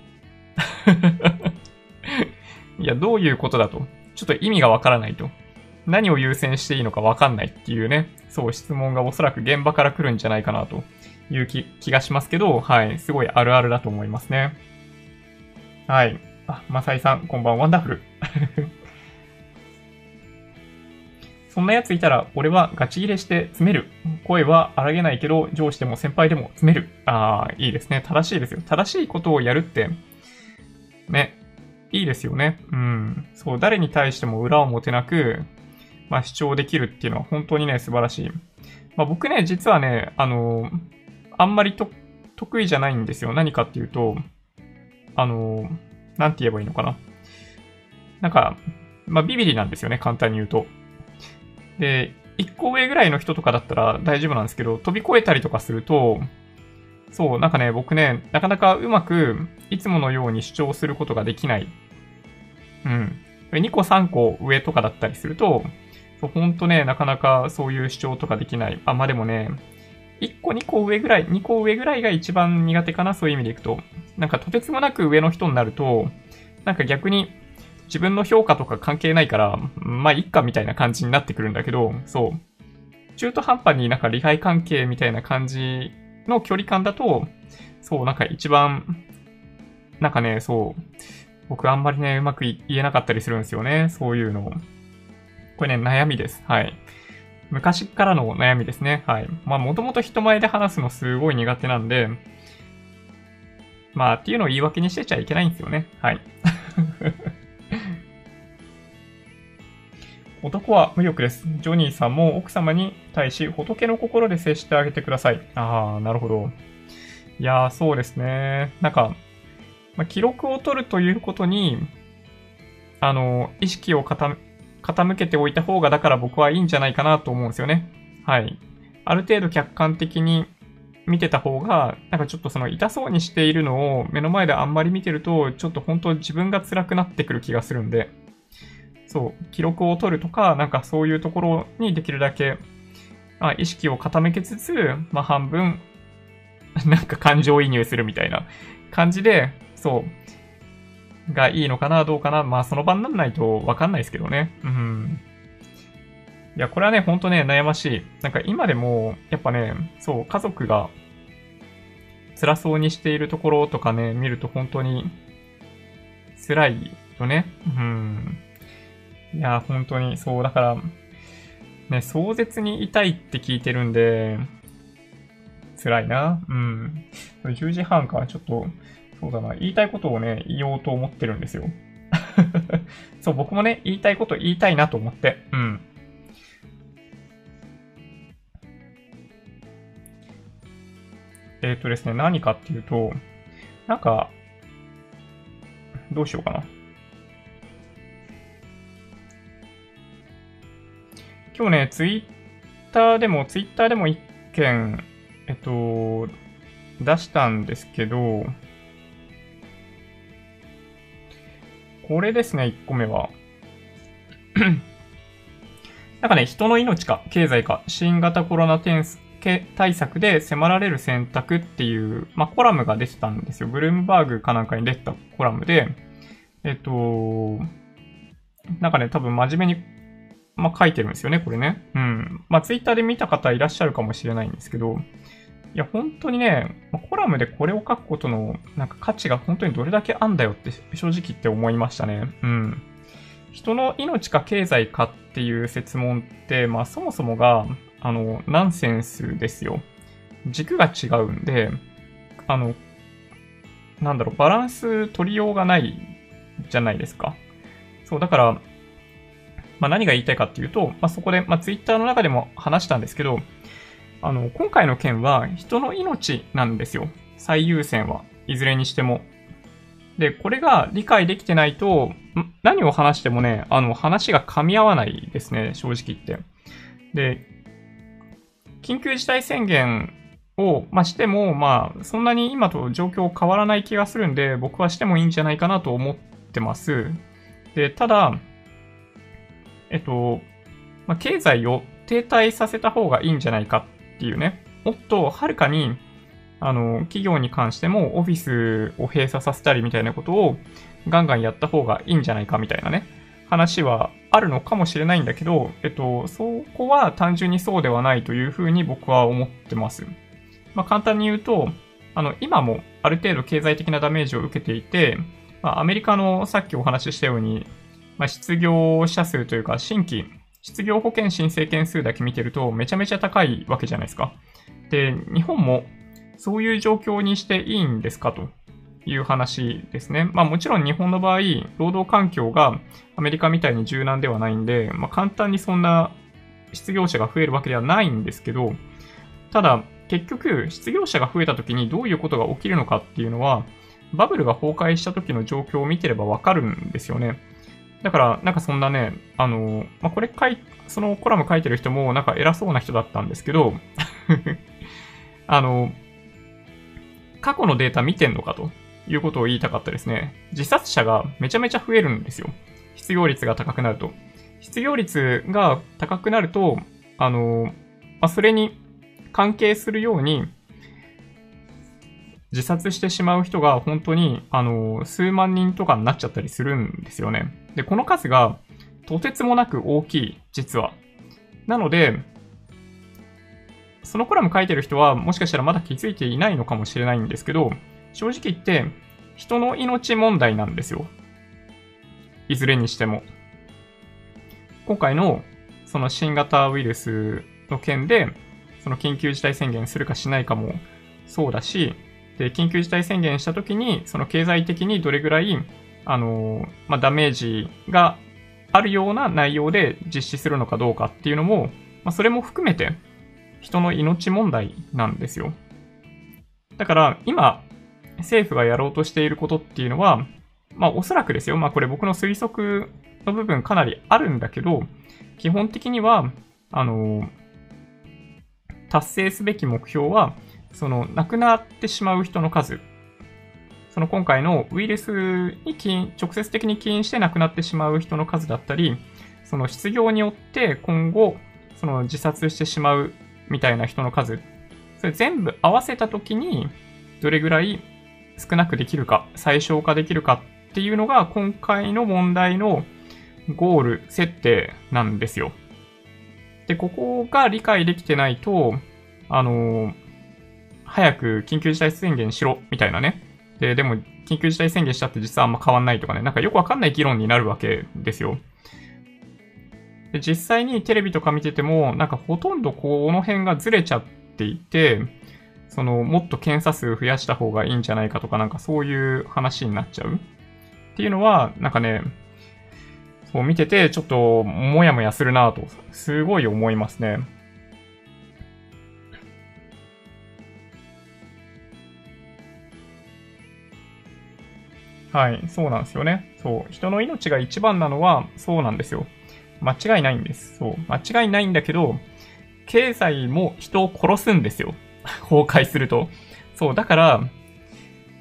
いや、どういうことだと？ちょっと意味がわからないと。何を優先していいのかわかんないっていうね、そう質問がおそらく現場から来るんじゃないかなという気気がしますけど、はい、すごいあるあるだと思いますね。はい。あ、マサイさん、こんばんは、ワンダフル。[laughs] そんな奴いたら、俺はガチ切れして詰める。声は荒げないけど、上司でも先輩でも詰める。ああ、いいですね。正しいですよ。正しいことをやるって、ね、いいですよね。うん。そう、誰に対しても裏を表なく、まあ、主張できるっていうのは本当にね、素晴らしい。まあ、僕ね、実はね、あの、あんまり得意じゃないんですよ。何かっていうと、あの、なんて言えばいいのかな。なんか、まあ、ビビリなんですよね、簡単に言うと。で、1個上ぐらいの人とかだったら大丈夫なんですけど、飛び越えたりとかすると、そう、なんかね、僕ね、なかなかうまく、いつものように主張することができない。うん。2個3個上とかだったりすると、そうほんとね、なかなかそういう主張とかできない。あ、まあ、でもね、1個2個上ぐらい、2個上ぐらいが一番苦手かな、そういう意味でいくと。なんかとてつもなく上の人になると、なんか逆に自分の評価とか関係ないから、まあ、いっかみたいな感じになってくるんだけど、そう。中途半端になんか利害関係みたいな感じの距離感だと、そう、なんか一番、なんかね、そう、僕あんまりね、うまく言えなかったりするんですよね、そういうの。これね、悩みです。はい。昔からの悩みですね。はい。まあ、もともと人前で話すのすごい苦手なんで、まあ、っていうのを言い訳にしてちゃいけないんですよね。はい。男は無欲です。ジョニーさんも奥様に対し仏の心で接してあげてください。ああ、なるほど。いやー、そうですね。なんか、ま、記録を取るということに、あの、意識を傾けておいた方が、だから僕はいいんじゃないかなと思うんですよね。はい。ある程度客観的に見てた方が、なんかちょっとその痛そうにしているのを目の前であんまり見てると、ちょっと本当自分が辛くなってくる気がするんで、そう、記録を取るとか、なんかそういうところにできるだけ、まあ、意識を傾けつつ、まあ半分、[laughs] なんか感情移入するみたいな感じで、そう、がいいのかな、どうかな。まあその場になんないとわかんないですけどね。うん。いや、これはね、ほんとね、悩ましい。なんか今でも、やっぱね、そう、家族が辛そうにしているところとかね、見ると本当に辛いよね。うん。いや、本当に、そう、だから、ね、壮絶に痛いって聞いてるんで、辛いな。うん。10時半か、ちょっと、そうだな、言いたいことをね、言おうと思ってるんですよ。[laughs] そう、僕もね、言いたいこと言いたいなと思って。うん。えっ、ー、とですね、何かっていうと、なんか、どうしようかな。今日ね、ツイッターでも、ツイッターでも一件、えっと、出したんですけど、これですね、1個目は。[clears throat] なんかね、人の命か、経済か、新型コロナ対策で迫られる選択っていう、まあ、コラムが出てたんですよ。ブルームバーグかなんかに出てたコラムで、えっと、なんかね、多分真面目に、まあ、書いてるんですよね、これね。うん。まあ、ツイッターで見た方いらっしゃるかもしれないんですけど、いや、本当にね、コラムでこれを書くことの、なんか価値が本当にどれだけあんだよって正直言って思いましたね。うん。人の命か経済かっていう説問って、まあそもそもが、あの、ナンセンスですよ。軸が違うんで、あの、なんだろう、バランス取りようがないじゃないですか。そう、だから、まあ、何が言いたいかっていうと、まあ、そこで、まあ、ツイッターの中でも話したんですけど、あの、今回の件は人の命なんですよ。最優先は。いずれにしても。で、これが理解できてないと、何を話してもね、あの、話が噛み合わないですね、正直言って。で、緊急事態宣言を、まあ、しても、まあ、そんなに今と状況変わらない気がするんで、僕はしてもいいんじゃないかなと思ってます。で、ただ、えっと、まあ、経済を停滞させた方がいいんじゃないかっていうね、もっとはるかに、あの、企業に関してもオフィスを閉鎖させたりみたいなことをガンガンやった方がいいんじゃないかみたいなね、話はあるのかもしれないんだけど、えっと、そこは単純にそうではないというふうに僕は思ってます。まあ、簡単に言うと、あの、今もある程度経済的なダメージを受けていて、まあ、アメリカのさっきお話ししたように、まあ、失業者数というか、新規、失業保険申請件数だけ見てるとめちゃめちゃ高いわけじゃないですか。で、日本もそういう状況にしていいんですかという話ですね。まあもちろん日本の場合、労働環境がアメリカみたいに柔軟ではないんで、まあ簡単にそんな失業者が増えるわけではないんですけど、ただ結局失業者が増えた時にどういうことが起きるのかっていうのは、バブルが崩壊した時の状況を見てればわかるんですよね。だから、なんかそんなね、あの、まあ、これ書い、そのコラム書いてる人もなんか偉そうな人だったんですけど [laughs] あの、過去のデータ見てんのかと。いうことを言いたかったですね。自殺者がめちゃめちゃ増えるんですよ。失業率が高くなると。失業率が高くなると、あの、まあ、それに関係するように、自殺してしまう人が本当に、あの、数万人とかになっちゃったりするんですよね。で、この数がとてつもなく大きい、実は。なので、そのコラム書いてる人はもしかしたらまだ気づいていないのかもしれないんですけど、正直言って、人の命問題なんですよ。いずれにしても。今回の、その新型ウイルスの件で、その緊急事態宣言するかしないかもそうだし、で、緊急事態宣言した時に、その経済的にどれぐらい、あの、まあ、ダメージがあるような内容で実施するのかどうかっていうのも、まあ、それも含めて人の命問題なんですよ。だから今、政府がやろうとしていることっていうのは、まあおそらくですよ。まあこれ僕の推測の部分かなりあるんだけど、基本的には、あの、達成すべき目標は、その亡くなってしまう人の数。その今回のウイルスに起因、直接的に起因して亡くなってしまう人の数だったり、その失業によって今後、その自殺してしまうみたいな人の数。それ全部合わせたときに、どれぐらい少なくできるか、最小化できるかっていうのが今回の問題のゴール設定なんですよ。で、ここが理解できてないと、あの早く緊急事態宣言しろ、みたいなね。で、でも、緊急事態宣言したって実はあんま変わんないとかね、なんかよくわかんない議論になるわけですよ。で、実際にテレビとか見てても、なんかほとんどこの辺がずれちゃっていて、その、もっと検査数増やした方がいいんじゃないかとか、なんかそういう話になっちゃうっていうのは、なんかね、そう見てて、ちょっと、もやもやするなと、すごい思いますね。はい、そうなんですよね。そう。人の命が一番なのは、そうなんですよ。間違いないんです。そう。間違いないんだけど、経済も人を殺すんですよ。[laughs] 崩壊すると。そう、だから、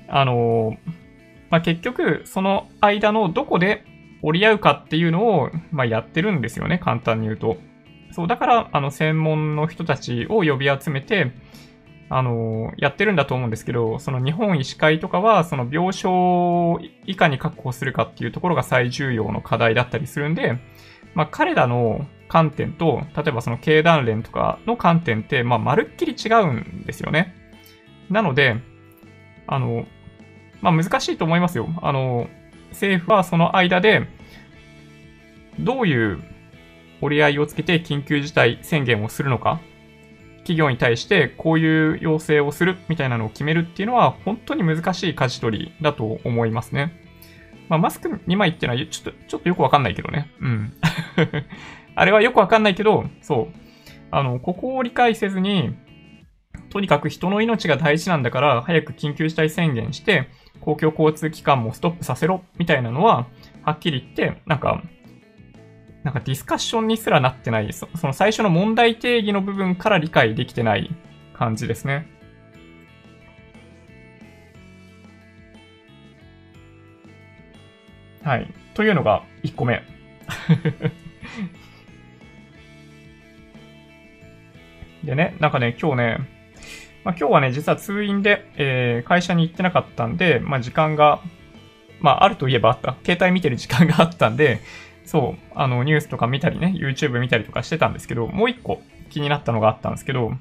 あのー、まあ、結局、その間のどこで折り合うかっていうのを、まあ、やってるんですよね、簡単に言うと。そう、だから、あの、専門の人たちを呼び集めて、あの、やってるんだと思うんですけど、その日本医師会とかは、その病床をいかに確保するかっていうところが最重要の課題だったりするんで、まあ、彼らの観点と、例えばその経団連とかの観点って、まあ、まるっきり違うんですよね。なので、あの、まあ、難しいと思いますよ。あの、政府はその間で、どういう折り合いをつけて緊急事態宣言をするのか企業に対してこういう要請をするみたいなのを決めるっていうのは本当に難しい舵取りだと思いますね。まあ、マスク2枚っていうのはちょっと、ちょっとよくわかんないけどね。うん。[laughs] あれはよくわかんないけど、そう。あの、ここを理解せずに、とにかく人の命が大事なんだから、早く緊急事態宣言して、公共交通機関もストップさせろ、みたいなのは、はっきり言って、なんか、なんかディスカッションにすらなってないそ、その最初の問題定義の部分から理解できてない感じですね。はい。というのが1個目。[laughs] でね、なんかね、今日ね、まあ、今日はね、実は通院で、えー、会社に行ってなかったんで、まあ、時間が、まあ、あるといえばあった。携帯見てる時間があったんで、そう、あの、ニュースとか見たりね、YouTube 見たりとかしてたんですけど、もう一個気になったのがあったんですけど、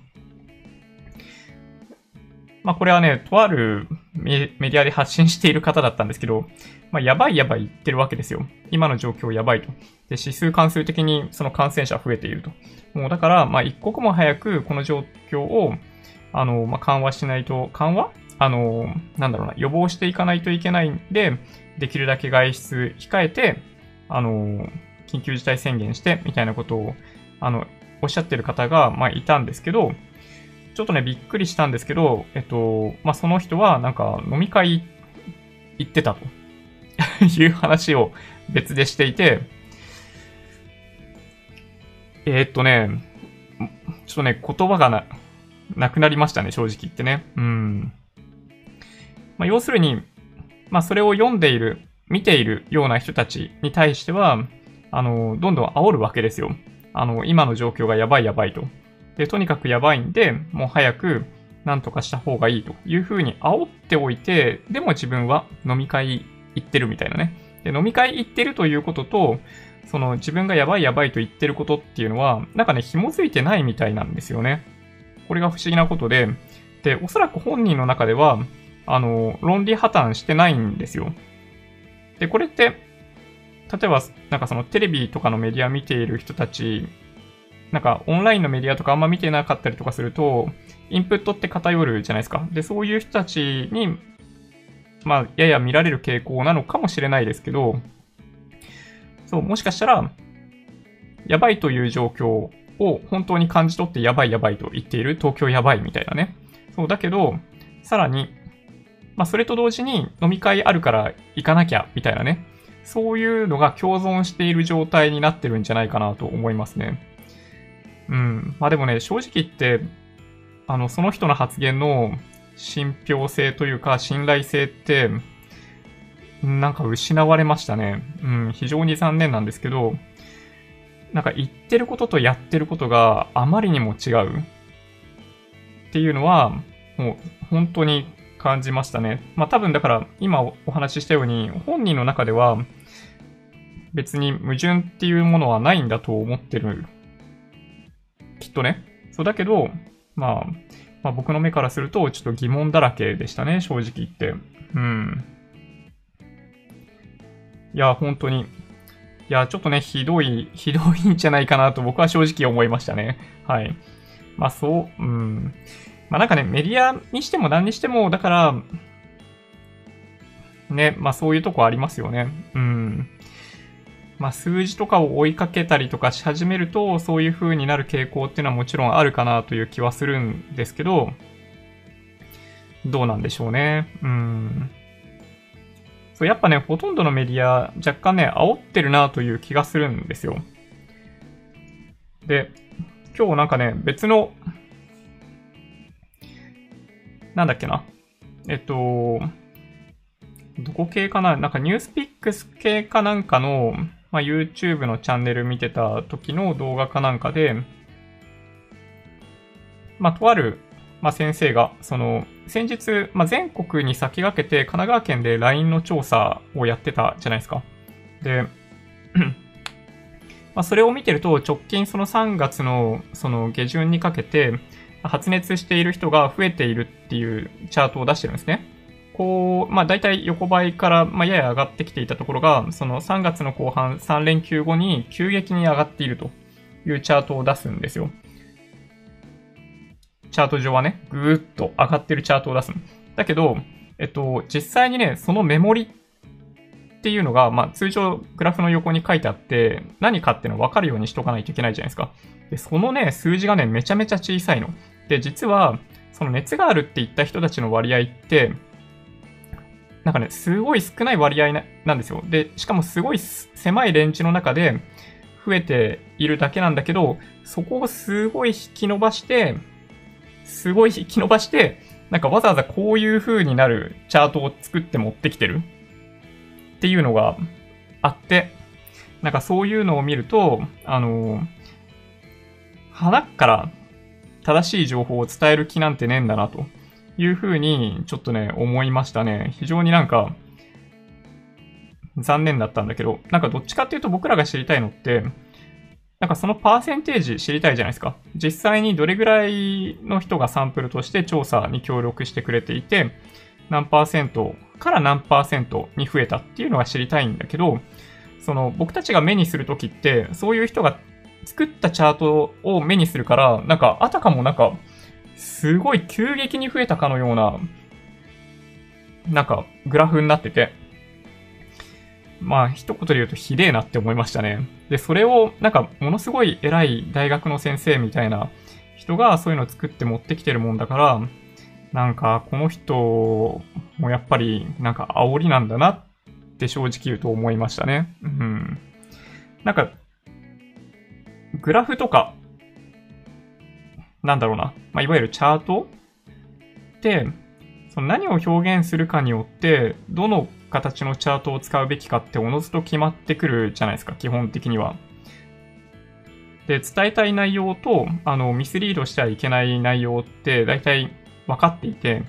まあこれはね、とあるメディアで発信している方だったんですけど、まあやばいやばい言ってるわけですよ。今の状況やばいと。で、指数関数的にその感染者増えていると。もうだから、まあ一刻も早くこの状況を、あの、まあ緩和しないと、緩和？あの、なんだろうな、予防していかないといけないんで、できるだけ外出控えて、あの、緊急事態宣言して、みたいなことを、あの、おっしゃってる方が、まあ、いたんですけど、ちょっとね、びっくりしたんですけど、えっと、まあ、その人は、なんか、飲み会行ってたと [laughs] いう話を別でしていて、えー、っとね、ちょっとね、言葉がな、なくなりましたね、正直言ってね。うん。まあ、要するに、まあ、それを読んでいる見ているような人たちに対しては、あの、どんどん煽るわけですよ。あの、今の状況がやばいやばいと。で、とにかくやばいんで、もう早く何とかした方がいいというふうに煽っておいて、でも自分は飲み会行ってるみたいなね。で、飲み会行ってるということと、その自分がやばいやばいと言ってることっていうのは、なんかね、紐づいてないみたいなんですよね。これが不思議なことで、で、おそらく本人の中では、あの、論理破綻してないんですよ。で、これって、例えば、なんかそのテレビとかのメディア見ている人たち、なんかオンラインのメディアとかあんま見てなかったりとかすると、インプットって偏るじゃないですか。で、そういう人たちに、まあ、やや見られる傾向なのかもしれないですけど、そう、もしかしたら、やばいという状況を本当に感じ取ってやばいやばいと言っている東京やばいみたいなね。そう、だけど、さらに、まあ、それと同時に飲み会あるから行かなきゃみたいなね。そういうのが共存している状態になってるんじゃないかなと思いますね。うん。まあでもね、正直言って、あの、その人の発言の信憑性というか信頼性って、なんか失われましたね。うん、非常に残念なんですけど、なんか言ってることとやってることがあまりにも違うっていうのは、もう本当に感じましたね。まあ多分だから今お話ししたように本人の中では別に矛盾っていうものはないんだと思ってる。きっとね。そうだけど、まあ、まあ僕の目からするとちょっと疑問だらけでしたね、正直言って。うん。いや、本当に。いや、ちょっとね、ひどい、[laughs] ひどいんじゃないかなと僕は正直思いましたね。はい。まあそう、うん。まあなんかね、メディアにしても何にしても、だから、ね、まあそういうとこありますよね。うん。まあ数字とかを追いかけたりとかし始めると、そういう風になる傾向っていうのはもちろんあるかなという気はするんですけど、どうなんでしょうね。うん。そう、やっぱね、ほとんどのメディア、若干ね、煽ってるなという気がするんですよ。で、今日なんかね、別のなんだっけな？えっと、どこ系かな？なんかニュースピックス系かなんかの、まあ、YouTube のチャンネル見てた時の動画かなんかで、まあ、とある、まあ、先生が、その、先日、まあ、全国に先駆けて神奈川県で LINE の調査をやってたじゃないですか。で、[clears throat] まあ、それを見てると、直近その3月のその下旬にかけて、発熱している人が増えているっていうチャートを出してるんですね。こう、まあ大体横ばいから、まあ、やや上がってきていたところが、その3月の後半3連休後に急激に上がっているというチャートを出すんですよ。チャート上はね、ぐーっと上がってるチャートを出すだけど、えっと、実際にね、そのメモリっていうのが、まあ通常グラフの横に書いてあって、何かっていうの分かるようにしとかないといけないじゃないですか。で、そのね、数字がね、めちゃめちゃ小さいの。で、実は、その熱があるって言った人たちの割合って、なんかね、すごい少ない割合なんですよ。で、しかもすごい狭いレンジの中で増えているだけなんだけど、そこをすごい引き伸ばして、すごい引き伸ばして、なんかわざわざこういう風になるチャートを作って持ってきてるっていうのがあって、なんかそういうのを見ると、あの花から正しい情報を伝える気なんてねえんだなというふうにちょっとね、思いましたね。非常になんか残念だったんだけど、なんかどっちかっていうと僕らが知りたいのって、なんかそのパーセンテージ知りたいじゃないですか。実際にどれぐらいの人がサンプルとして調査に協力してくれていて、何パーセントから何パーセントに増えたっていうのが知りたいんだけど、その僕たちが目にするときって、そういう人が作ったチャートを目にするから、なんか、あたかもなんか、すごい急激に増えたかのような、なんか、グラフになってて、まあ、一言で言うとひでえなって思いましたね。で、それを、なんか、ものすごい偉い大学の先生みたいな人がそういうのを作って持ってきてるもんだから、なんか、この人もやっぱり、なんか、煽りなんだなって正直言うと思いましたね。うん。なんか、グラフとか、なんだろうな、まあ、いわゆるチャートって、その何を表現するかによって、どの形のチャートを使うべきかっておのずと決まってくるじゃないですか、基本的には。で、伝えたい内容と、あの、ミスリードしてはいけない内容って大体分かっていて、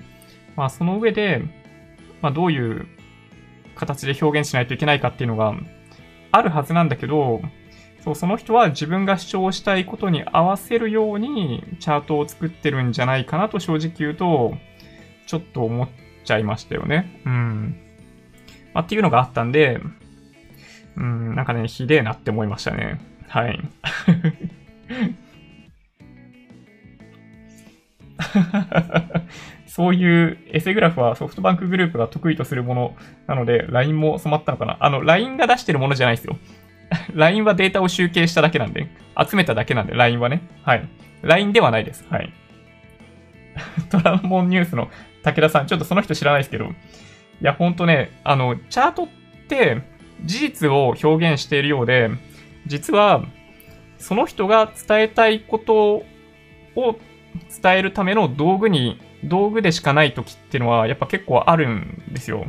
まあ、その上で、まあ、どういう形で表現しないといけないかっていうのがあるはずなんだけど、そう、その人は自分が主張したいことに合わせるようにチャートを作ってるんじゃないかなと正直言うと、ちょっと思っちゃいましたよね。うん。まあ、っていうのがあったんで、うん、なんかね、ひでえなって思いましたね。はい。[laughs] そういうエセグラフはソフトバンクグループが得意とするものなので、LINE も染まったのかなあの、LINE が出してるものじゃないですよ。[laughs] LINE はデータを集計しただけなんで、集めただけなんで、LINE はね。はい。LINE ではないです。はい。[laughs] トラモンニュースの武田さん、ちょっとその人知らないですけど、いや、ほんとね、あの、チャートって事実を表現しているようで、実は、その人が伝えたいことを伝えるための道具に、道具でしかない時っていうのは、やっぱ結構あるんですよ。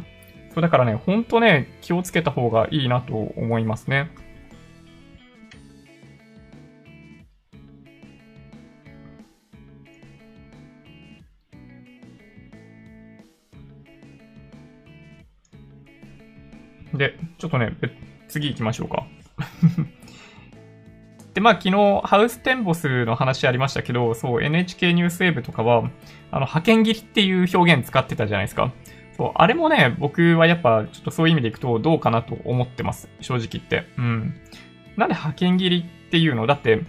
そうだからね、ほんとね、気をつけた方がいいなと思いますね。で、ちょっとね、次行きましょうか。[laughs] で、まあ昨日、ハウステンボスの話ありましたけど、そう、NHK ニュースウェーブとかは、あの、派遣切りっていう表現使ってたじゃないですか。そう、あれもね、僕はやっぱ、ちょっとそういう意味でいくと、どうかなと思ってます。正直言って。うん。なんで派遣切りっていうの？だって、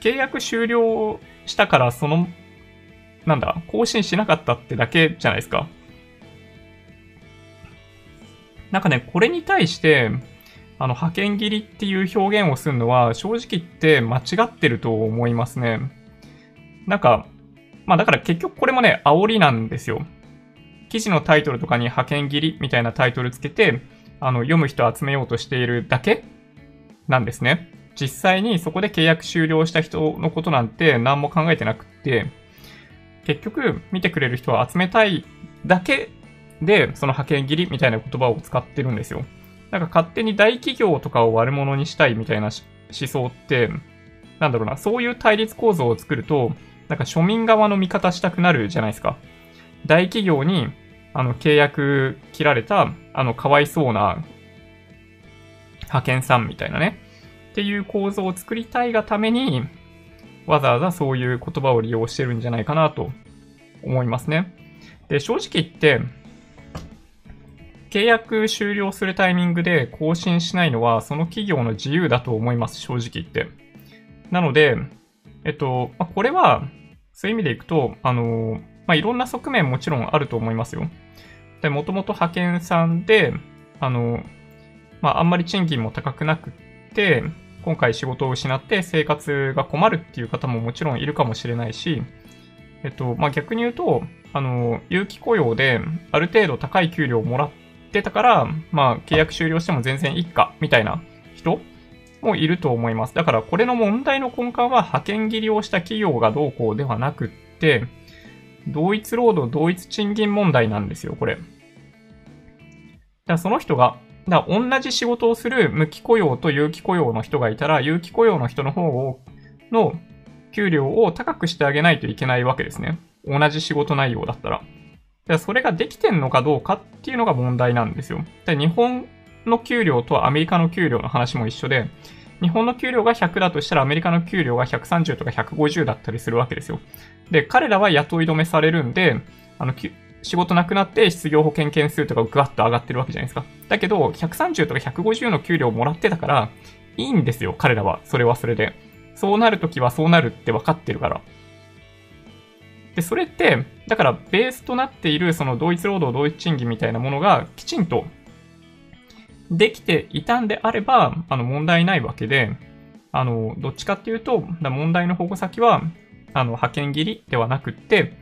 契約終了したから、その、なんだ、更新しなかったってだけじゃないですか。なんかね、これに対して、あの、派遣切りっていう表現をするのは、正直言って間違ってると思いますね。なんか、まあだから結局これもね、煽りなんですよ。記事のタイトルとかに派遣切りみたいなタイトルつけて、あの、読む人を集めようとしているだけなんですね。実際にそこで契約終了した人のことなんて何も考えてなくって、結局見てくれる人を集めたいだけで、その派遣切りみたいな言葉を使ってるんですよ。なんか勝手に大企業とかを悪者にしたいみたいな思想って、なんだろうな、そういう対立構造を作ると、なんか庶民側の味方したくなるじゃないですか。大企業に、あの、契約切られた、あの、かわいそうな派遣さんみたいなね。っていう構造を作りたいがために、わざわざそういう言葉を利用してるんじゃないかなと思いますね。で、正直言って、契約終了するタイミングで更新しないのは、その企業の自由だと思います、正直言って。なので、えっと、ま、これは、そういう意味でいくと、あの、まあ、いろんな側面もちろんあると思いますよ。で、もともと派遣さんで、あの、まあ、あんまり賃金も高くなくって、今回仕事を失って生活が困るっていう方ももちろんいるかもしれないし、えっと、まあ、逆に言うと、あの、有期雇用である程度高い給料をもらっってたから、まあ、契約終了しても全然いいか、みたいな人もいると思います。だからこれの問題の根幹は派遣切りをした企業がどうこうではなくって、同一労働同一賃金問題なんですよ、これ。だからその人が、だ同じ仕事をする無期雇用と有期雇用の人がいたら、有期雇用の人の方を、の給料を高くしてあげないといけないわけですね。同じ仕事内容だったら。ゃそれができてんのかどうかっていうのが問題なんですよ。で日本の給料とアメリカの給料の話も一緒で、日本の給料が100だとしたらアメリカの給料が130とか150だったりするわけですよ。で、彼らは雇い止めされるんで、あの、仕事なくなって失業保険件数とかぐわっと上がってるわけじゃないですか。だけど、130とか150の給料をもらってたから、いいんですよ、彼らは。それはそれで。そうなるときはそうなるって分かってるから。で、それって、だからベースとなっているその同一労働同一賃金みたいなものがきちんとできていたんであれば、あの問題ないわけで、あの、どっちかっていうと、問題の保護先は、あの、派遣切りではなくって、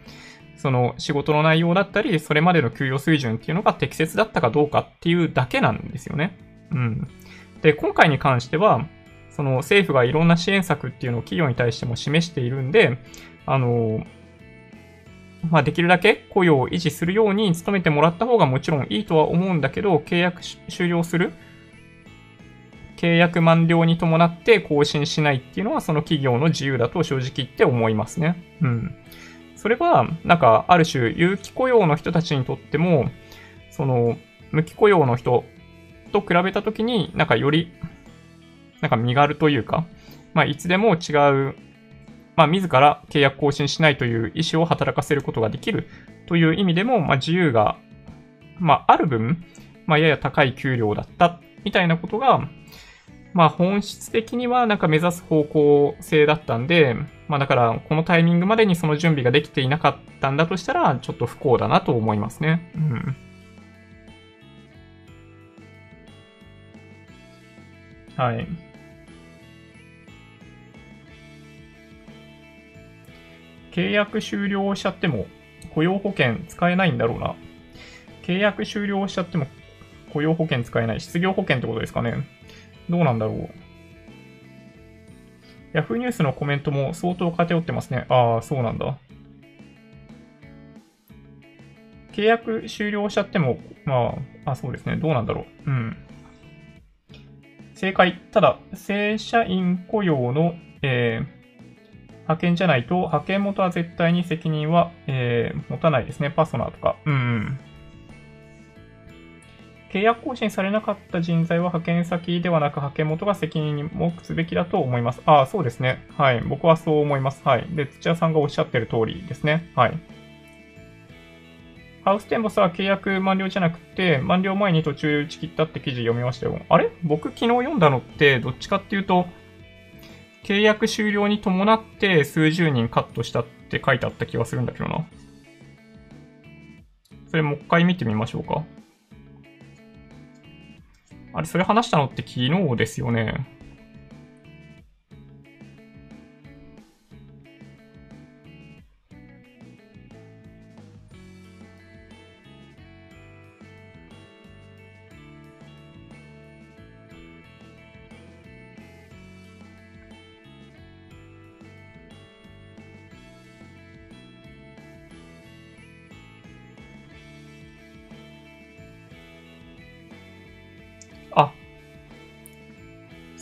その仕事の内容だったり、それまでの給与水準っていうのが適切だったかどうかっていうだけなんですよね。うん。で、今回に関しては、その政府がいろんな支援策っていうのを企業に対しても示しているんで、あの、まあ、できるだけ雇用を維持するように努めてもらった方がもちろんいいとは思うんだけど、契約終了する契約満了に伴って更新しないっていうのはその企業の自由だと正直言って思いますね。うん。それは、なんか、ある種、有期雇用の人たちにとっても、その、無期雇用の人と比べたときに、なんかより、なんか身軽というか、まあ、いつでも違うまあ、自ら契約更新しないという意思を働かせることができるという意味でも、まあ、自由が、まあ、ある分、まあ、やや高い給料だったみたいなことが、まあ、本質的にはなんか目指す方向性だったんで、まあ、だからこのタイミングまでにその準備ができていなかったんだとしたら、ちょっと不幸だなと思いますね。うん。はい。契約終了しちゃっても雇用保険使えないんだろうな。契約終了しちゃっても雇用保険使えない。失業保険ってことですかね。どうなんだろう。Yahoo ニュースのコメントも相当偏ってますね。ああ、そうなんだ。契約終了しちゃっても、まあ、あ、そうですね。どうなんだろう。うん。正解。ただ、正社員雇用の、えー、派遣じゃないと、派遣元は絶対に責任は、えー、持たないですね。パーソナーとか。うん、うん。契約更新されなかった人材は派遣先ではなく派遣元が責任に持つべきだと思います。ああ、そうですね。はい。僕はそう思います。はい。で、土屋さんがおっしゃってる通りですね。はい。ハウステンボスは契約満了じゃなくて、満了前に途中打ち切ったって記事読みましたよ。あれ？僕昨日読んだのって、どっちかっていうと、契約終了に伴って数十人カットしたって書いてあった気がするんだけどな。それもう一回見てみましょうか。あれ、それ話したのって昨日ですよね。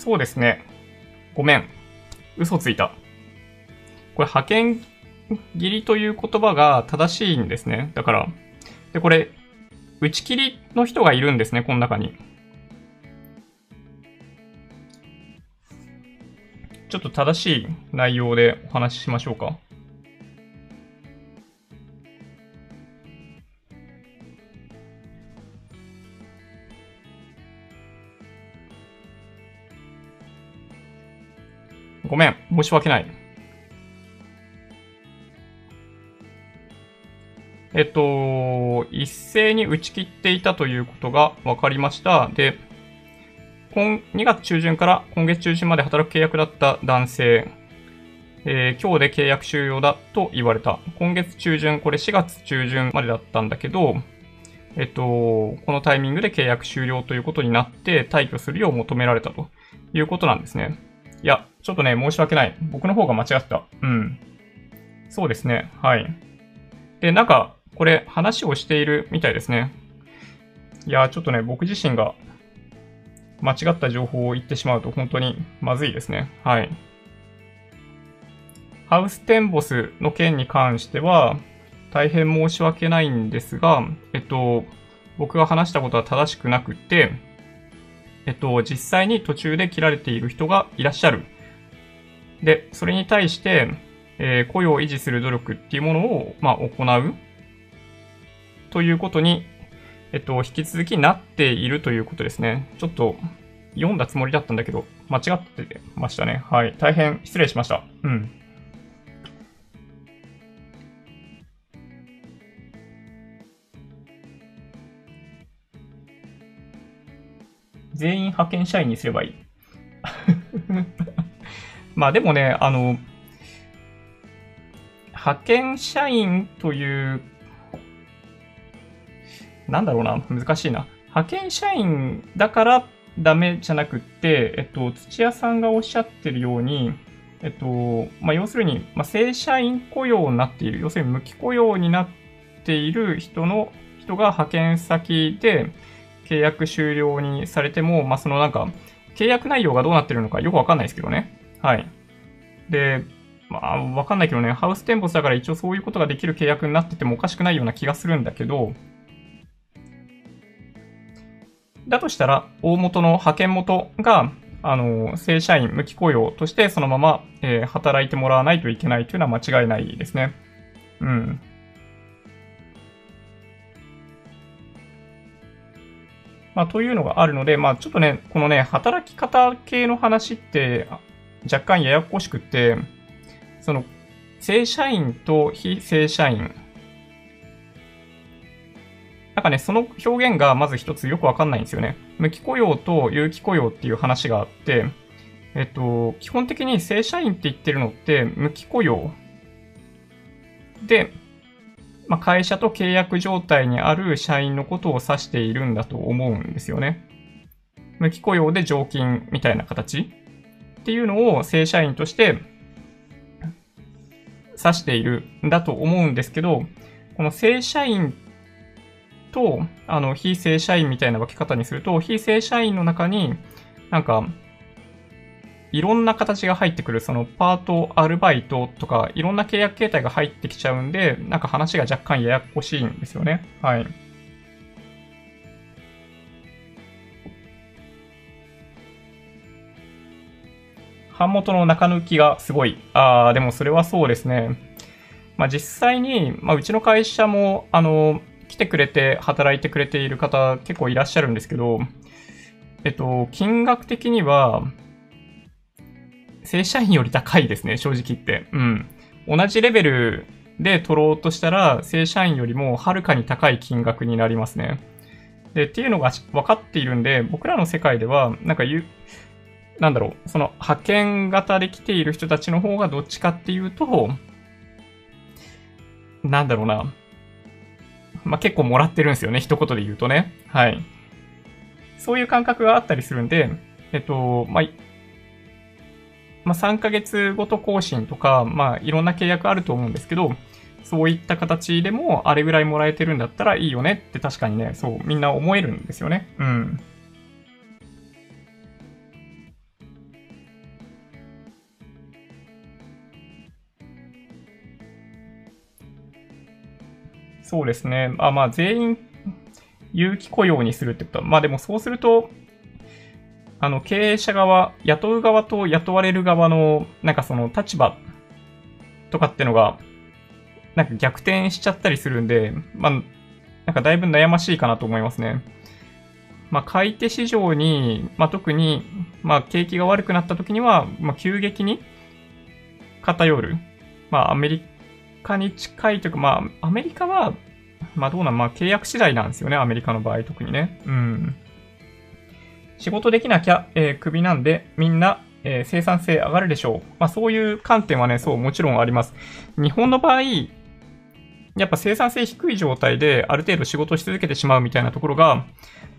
そうですね。ごめん。嘘ついた。これ、派遣切りという言葉が正しいんですね。だから。で、これ、打ち切りの人がいるんですね、この中に。ちょっと正しい内容でお話ししましょうか。ごめん。申し訳ない。えっと、一斉に打ち切っていたということが分かりました。で、今、2月中旬から今月中旬まで働く契約だった男性、えー、今日で契約終了だと言われた。今月中旬、これ4月中旬までだったんだけど、えっと、このタイミングで契約終了ということになって退去するよう求められたということなんですね。いや、ちょっとね、申し訳ない。僕の方が間違った。うん。そうですね。はい。で、なんか、これ、話をしているみたいですね。いや、ちょっとね、僕自身が間違った情報を言ってしまうと本当にまずいですね。はい。ハウステンボスの件に関しては、大変申し訳ないんですが、えっと、僕が話したことは正しくなくて、えっと、実際に途中で切られている人がいらっしゃる。で、それに対して、えー、雇用を維持する努力っていうものを、まあ、行うということに、えっと、引き続きなっているということですね。ちょっと読んだつもりだったんだけど、間違ってましたね。はい。大変失礼しました。うん。全員派遣社員にすればいい。[laughs] まあでもね、あの、派遣社員という、なんだろうな、難しいな。派遣社員だからダメじゃなくって、えっと、土屋さんがおっしゃってるように、えっと、まあ、要するに、まあ、正社員雇用になっている、要するに無期雇用になっている人の、人が派遣先で、契約終了にされても、まあ、そのなんか、契約内容がどうなってるのかよくわかんないですけどね。はい。で、まあ、わかんないけどね、ハウステンボスだから一応そういうことができる契約になっててもおかしくないような気がするんだけど、だとしたら、大元の派遣元が、あの、正社員、無期雇用としてそのまま、えー、働いてもらわないといけないというのは間違いないですね。うん。まあ、というのがあるので、まあ、ちょっとね、このね、働き方系の話って若干ややこしくて、その、正社員と非正社員。なんかね、その表現がまず一つよくわかんないんですよね。無期雇用と有期雇用っていう話があって、えっと、基本的に正社員って言ってるのって無期雇用で、まあ、会社と契約状態にある社員のことを指しているんだと思うんですよね。無期雇用で常勤みたいな形っていうのを正社員として指しているんだと思うんですけど、この正社員と、あの、非正社員みたいな分け方にすると、非正社員の中に、なんか、いろんな形が入ってくる、そのパート、アルバイトとか、いろんな契約形態が入ってきちゃうんで、なんか話が若干ややこしいんですよね。はい。版元の中抜きがすごい。ああ、でもそれはそうですね。まあ実際に、まあうちの会社も、あの、来てくれて働いてくれている方結構いらっしゃるんですけど、えっと、金額的には、正社員より高いですね、正直言って。うん。同じレベルで取ろうとしたら、正社員よりもはるかに高い金額になりますね。で、っていうのが分かっているんで、僕らの世界では、なんか言う、なんだろう、その派遣型で来ている人たちの方がどっちかっていうと、なんだろうな。まあ、結構もらってるんですよね、一言で言うとね。はい。そういう感覚があったりするんで、えっと、まあ、まあ、3ヶ月ごと更新とか、まあ、いろんな契約あると思うんですけど、そういった形でもあれぐらいもらえてるんだったらいいよねって確かにね、そう、みんな思えるんですよね。うん。そうですね。あまあ、全員有期雇用にするってことは、まあでもそうすると、あの、経営者側、雇う側と雇われる側の、なんかその立場とかってのが、なんか逆転しちゃったりするんで、まあ、なんかだいぶ悩ましいかなと思いますね。まあ、買い手市場に、まあ、特に、まあ、景気が悪くなった時には、まあ、急激に偏る。まあ、アメリカに近いというか、まあ、アメリカは、まあ、どうなん、まあ、契約次第なんですよね、アメリカの場合、特にね。うん。仕事できなきゃ、えー、クビなんで、みんな、えー、生産性上がるでしょう。まあそういう観点はね、そう、もちろんあります。日本の場合、やっぱ生産性低い状態である程度仕事し続けてしまうみたいなところが、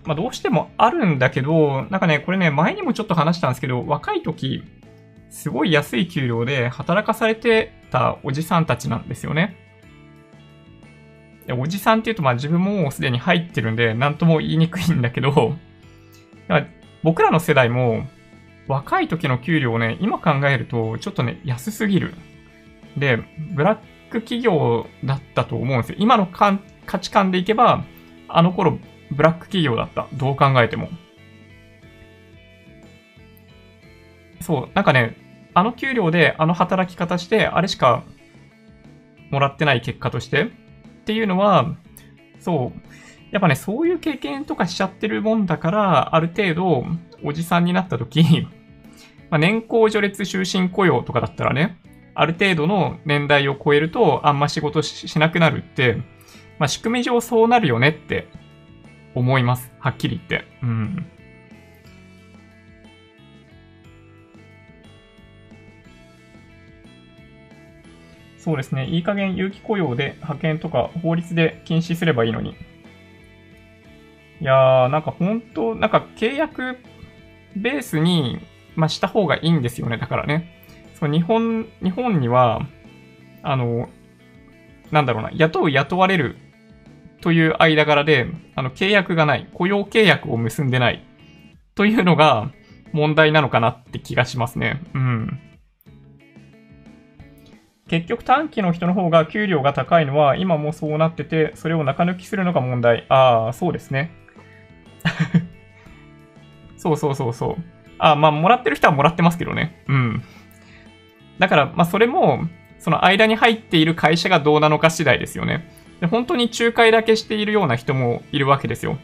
まあどうしてもあるんだけど、なんかね、これね、前にもちょっと話したんですけど、若い時、すごい安い給料で働かされてたおじさんたちなんですよね。おじさんって言うとまあ自分ももうすでに入ってるんで、なんとも言いにくいんだけど、僕らの世代も、若い時の給料をね、今考えると、ちょっとね、安すぎる。で、ブラック企業だったと思うんですよ。今の価値観でいけば、あの頃、ブラック企業だった。どう考えても。そう、なんかね、あの給料であの働き方して、あれしかもらってない結果としてっていうのは、そう、やっぱね、そういう経験とかしちゃってるもんだから、ある程度、おじさんになった時、まあ、年功序列終身雇用とかだったらね、ある程度の年代を超えると、あんま仕事しなくなるって、まあ、仕組み上そうなるよねって思います。はっきり言って。うん。そうですね。いい加減有期雇用で派遣とか法律で禁止すればいいのに。いやー、なんか本当なんか契約ベースに、まあ、した方がいいんですよね。だからね。そう日本、日本には、あの、なんだろうな、雇う雇われるという間柄で、あの、契約がない、雇用契約を結んでないというのが問題なのかなって気がしますね。うん。結局短期の人の方が給料が高いのは今もそうなってて、それを中抜きするのが問題。ああ、そうですね。[laughs] そうそうそうそう。あ、まあ、もらってる人はもらってますけどね。うん。だから、まあ、それも、その間に入っている会社がどうなのか次第ですよね。で本当に仲介だけしているような人もいるわけですよ。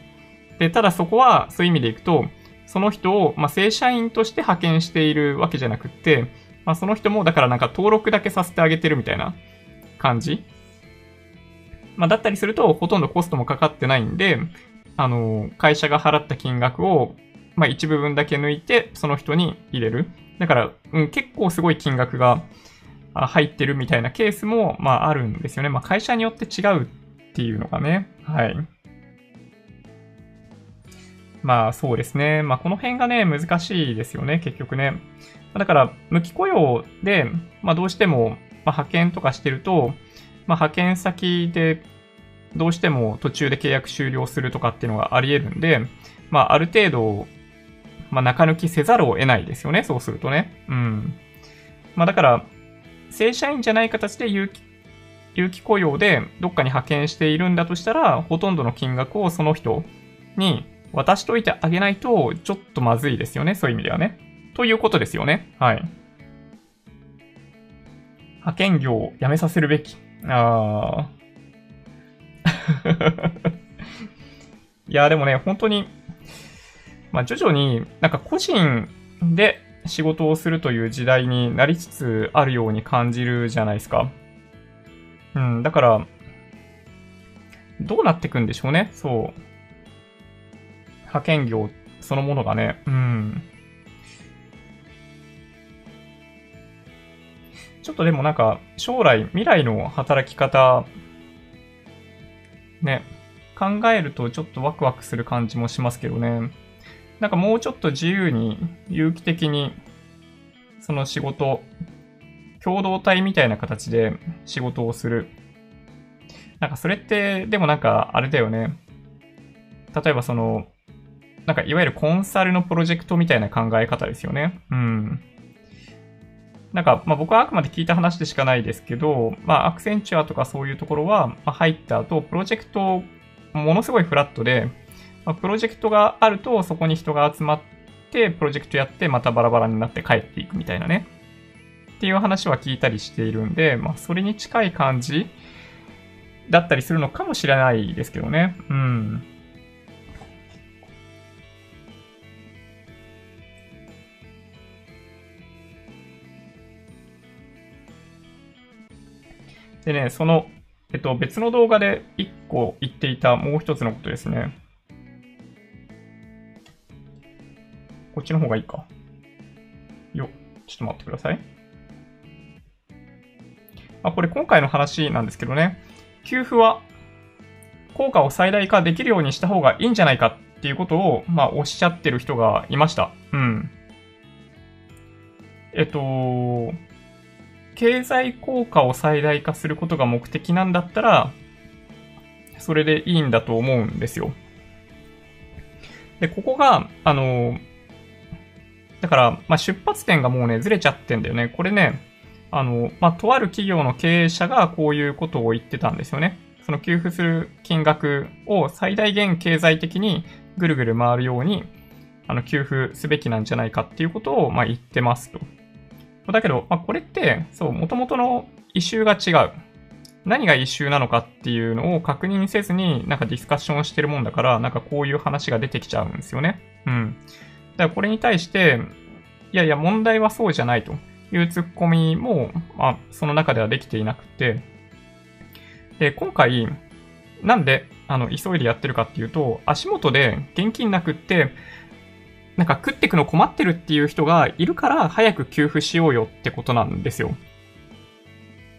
で、ただそこは、そういう意味でいくと、その人を、まあ、正社員として派遣しているわけじゃなくって、まあ、その人も、だからなんか登録だけさせてあげてるみたいな感じ。まあ、だったりすると、ほとんどコストもかかってないんで、あの、会社が払った金額を、まあ、一部分だけ抜いて、その人に入れる。だから、うん、結構すごい金額が入ってるみたいなケースも、まあ、あるんですよね。まあ、会社によって違うっていうのがね。はい。まあ、そうですね。まあ、この辺がね、難しいですよね、結局ね。だから、無期雇用で、まあ、どうしても、ま、派遣とかしてると、まあ、派遣先でどうしても途中で契約終了するとかっていうのがあり得るんで、まあ、ある程度、まあ、中抜きせざるを得ないですよね、そうするとね。うん。まあ、だから、正社員じゃない形で有期有期雇用でどっかに派遣しているんだとしたら、ほとんどの金額をその人に渡しといてあげないと、ちょっとまずいですよね、そういう意味ではね。ということですよね。はい。派遣業を辞めさせるべき。あー。[laughs] いや、でもね、本当に、まあ、徐々になんか個人で仕事をするという時代になりつつあるように感じるじゃないですか。うん、だから、どうなっていくんでしょうね、そう。派遣業そのものがね、うん。ちょっとでもなんか、将来、未来の働き方ね、考えるとちょっとワクワクする感じもしますけどね。なんかもうちょっと自由に、有機的に、その仕事、共同体みたいな形で仕事をする。なんかそれって、でもなんかあれだよね。例えばその、なんかいわゆるコンサルのプロジェクトみたいな考え方ですよね。うん。なんか、まあ、僕はあくまで聞いた話でしかないですけど、まあ、アクセンチュアとかそういうところは、まあ、入った後、プロジェクト、ものすごいフラットで、まあ、プロジェクトがあると、そこに人が集まって、プロジェクトやって、またバラバラになって帰っていくみたいなね。っていう話は聞いたりしているんで、まあ、それに近い感じだったりするのかもしれないですけどね。うん。でね、その、えっと、別の動画で1個言っていたもう一つのことですね。こっちの方がいいか。よ、ちょっと待ってください。あ、これ今回の話なんですけどね。給付は効果を最大化できるようにした方がいいんじゃないかっていうことを、まあ、おっしゃってる人がいました。うん。えっと、経済効果を最大化することが目的なんだったら、それでいいんだと思うんですよ。で、ここが、あの、だから、まあ、出発点がもうね、ずれちゃってんだよね。これね、あの、まあ、とある企業の経営者がこういうことを言ってたんですよね。その給付する金額を最大限経済的にぐるぐる回るように、あの、給付すべきなんじゃないかっていうことを、まあ、言ってますと。だけど、まあ、これって、そう、元々の異臭が違う。何が異臭なのかっていうのを確認せずに、なんかディスカッションしてるもんだから、なんかこういう話が出てきちゃうんですよね。うん。だからこれに対して、いやいや、問題はそうじゃないというツッコミも、まあ、その中ではできていなくて、で、今回、なんで、あの、急いでやってるかっていうと、足元で現金なくって、なんか食ってくの困ってるっていう人がいるから早く給付しようよってことなんですよ。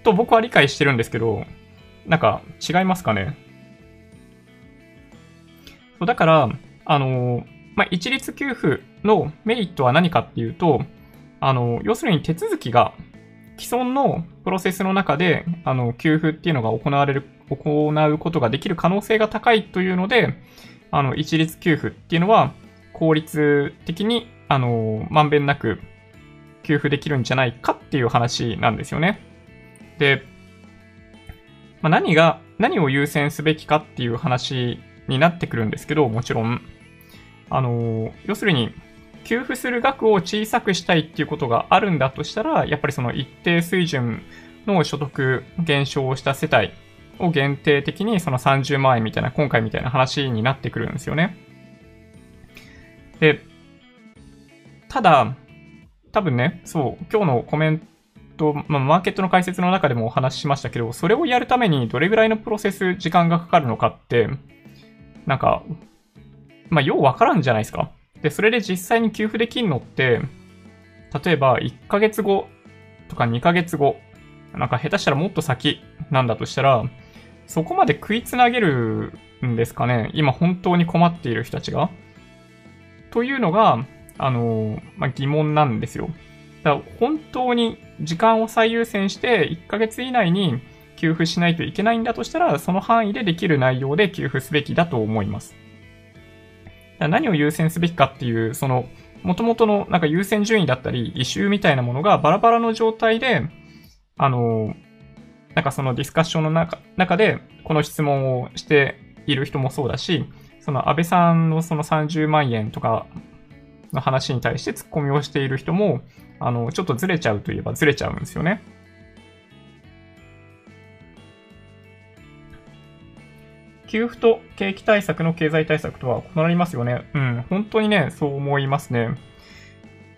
と僕は理解してるんですけど、なんか違いますかね？そうだから、あの、まあ、一律給付のメリットは何かっていうと、あの、要するに手続きが既存のプロセスの中で、あの、給付っていうのが行われる、行うことができる可能性が高いというので、あの、一律給付っていうのは、効率的に、あの、まんべんなく給付できるんじゃないかっていう話なんですよね。で、まあ、何が、何を優先すべきかっていう話になってくるんですけど、もちろん。あの、要するに、給付する額を小さくしたいっていうことがあるんだとしたら、やっぱりその一定水準の所得減少をした世帯を限定的にその30万円みたいな、今回みたいな話になってくるんですよね。で、ただ、多分ね、そう、今日のコメント、まあ、マーケットの解説の中でもお話ししましたけど、それをやるためにどれぐらいのプロセス、時間がかかるのかって、なんか、まあ、ようわからんじゃないですか。で、それで実際に給付できんのって、例えば1ヶ月後とか2ヶ月後、なんか下手したらもっと先なんだとしたら、そこまで食いつなげるんですかね今本当に困っている人たちが。というのが、あの、まあ、疑問なんですよ。だから本当に時間を最優先して1ヶ月以内に給付しないといけないんだとしたら、その範囲でできる内容で給付すべきだと思います。何を優先すべきかっていう、その、元々のなんか優先順位だったり、異臭みたいなものがバラバラの状態で、あの、なんかそのディスカッションの中中で、この質問をしている人もそうだし、その安倍さんのその30万円とかの話に対してツッコミをしている人も、あの、ちょっとずれちゃうといえばずれちゃうんですよね。給付と景気対策の経済対策とは異なりますよね。うん、本当にね、そう思いますね。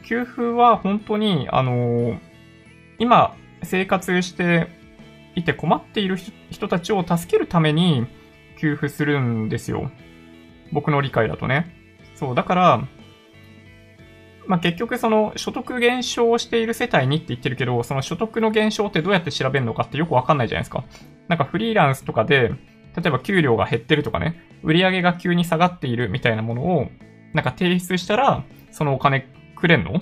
給付は本当に、あの今、生活していて困っている人たちを助けるために給付するんですよ。僕の理解だとね。そう、だから、まあ、結局その所得減少している世帯にって言ってるけど、その所得の減少ってどうやって調べるのかってよくわかんないじゃないですか。なんかフリーランスとかで、例えば給料が減ってるとかね、売り上げが急に下がっているみたいなものを、なんか提出したら、そのお金くれんの？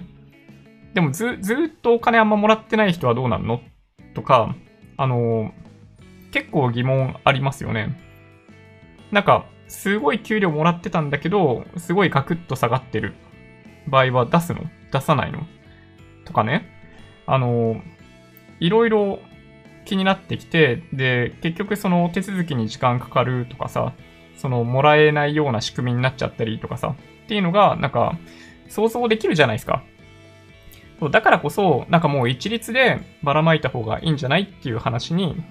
でもず、ずっとお金あんまもらってない人はどうなんの？とか、あのー、結構疑問ありますよね。なんか、すごい給料もらってたんだけど、すごいガクッと下がってる。場合は出すの？出さないの？とかね。あの、いろいろ気になってきて、で、結局その手続きに時間かかるとかさ、そのもらえないような仕組みになっちゃったりとかさ、っていうのが、なんか、想像できるじゃないですか。だからこそ、なんかもう一律でばらまいた方がいいんじゃない？っていう話に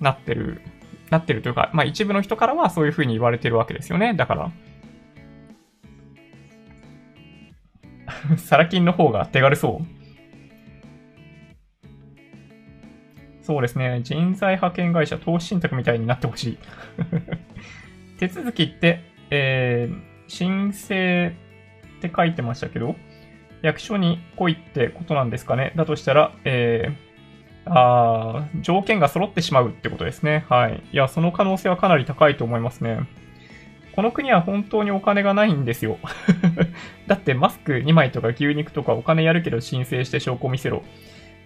なってる、なってるというか、まあ一部の人からはそういう風に言われてるわけですよね。だから。サラ金の方が手軽そう。そうですね。人材派遣会社、投資信託みたいになってほしい。[laughs] 手続きって、えー、申請って書いてましたけど、役所に来いってことなんですかね。だとしたら、えー、あ条件が揃ってしまうってことですね。はい。いや、その可能性はかなり高いと思いますね。この国は本当にお金がないんですよ。[laughs] だってマスク2枚とか牛肉とかお金やるけど申請して証拠見せろ。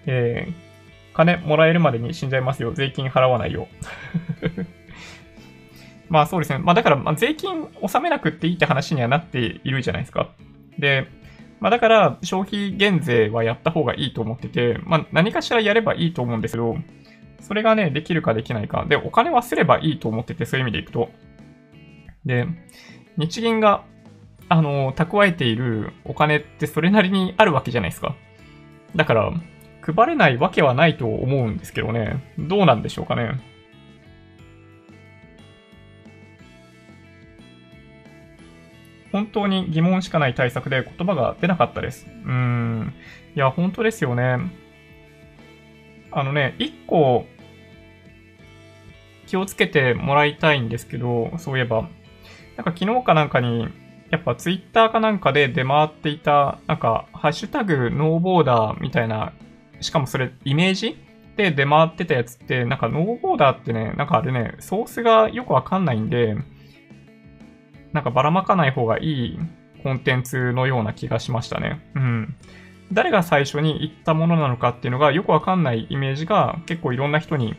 えー、金もらえるまでに死んじゃいますよ。税金払わないよ。[laughs] まあそうですね。まあだから、ま、税金納めなくっていいって話にはなっているじゃないですか。で、まあだから消費減税はやった方がいいと思ってて、まあ何かしらやればいいと思うんですけど、それがね、できるかできないか。で、お金はすればいいと思ってて、そういう意味でいくと。で、日銀が、あの、蓄えているお金ってそれなりにあるわけじゃないですか。だから、配れないわけはないと思うんですけどね。どうなんでしょうかね。本当に疑問しかない対策で言葉が出なかったです。うん。いや、本当ですよね。あのね、一個気をつけてもらいたいんですけど、そういえば、なんか昨日かなんかに、やっぱツイッターかなんかで出回っていた、なんか、ハッシュタグノーボーダーみたいなしかもそれ、イメージで出回ってたやつって、なんかノーボーダーってね、なんかあれね、ソースがよくわかんないんで、なんかばらまかない方がいいコンテンツのような気がしましたね。うん。誰が最初に言ったものなのかっていうのがよくわかんないイメージが結構いろんな人に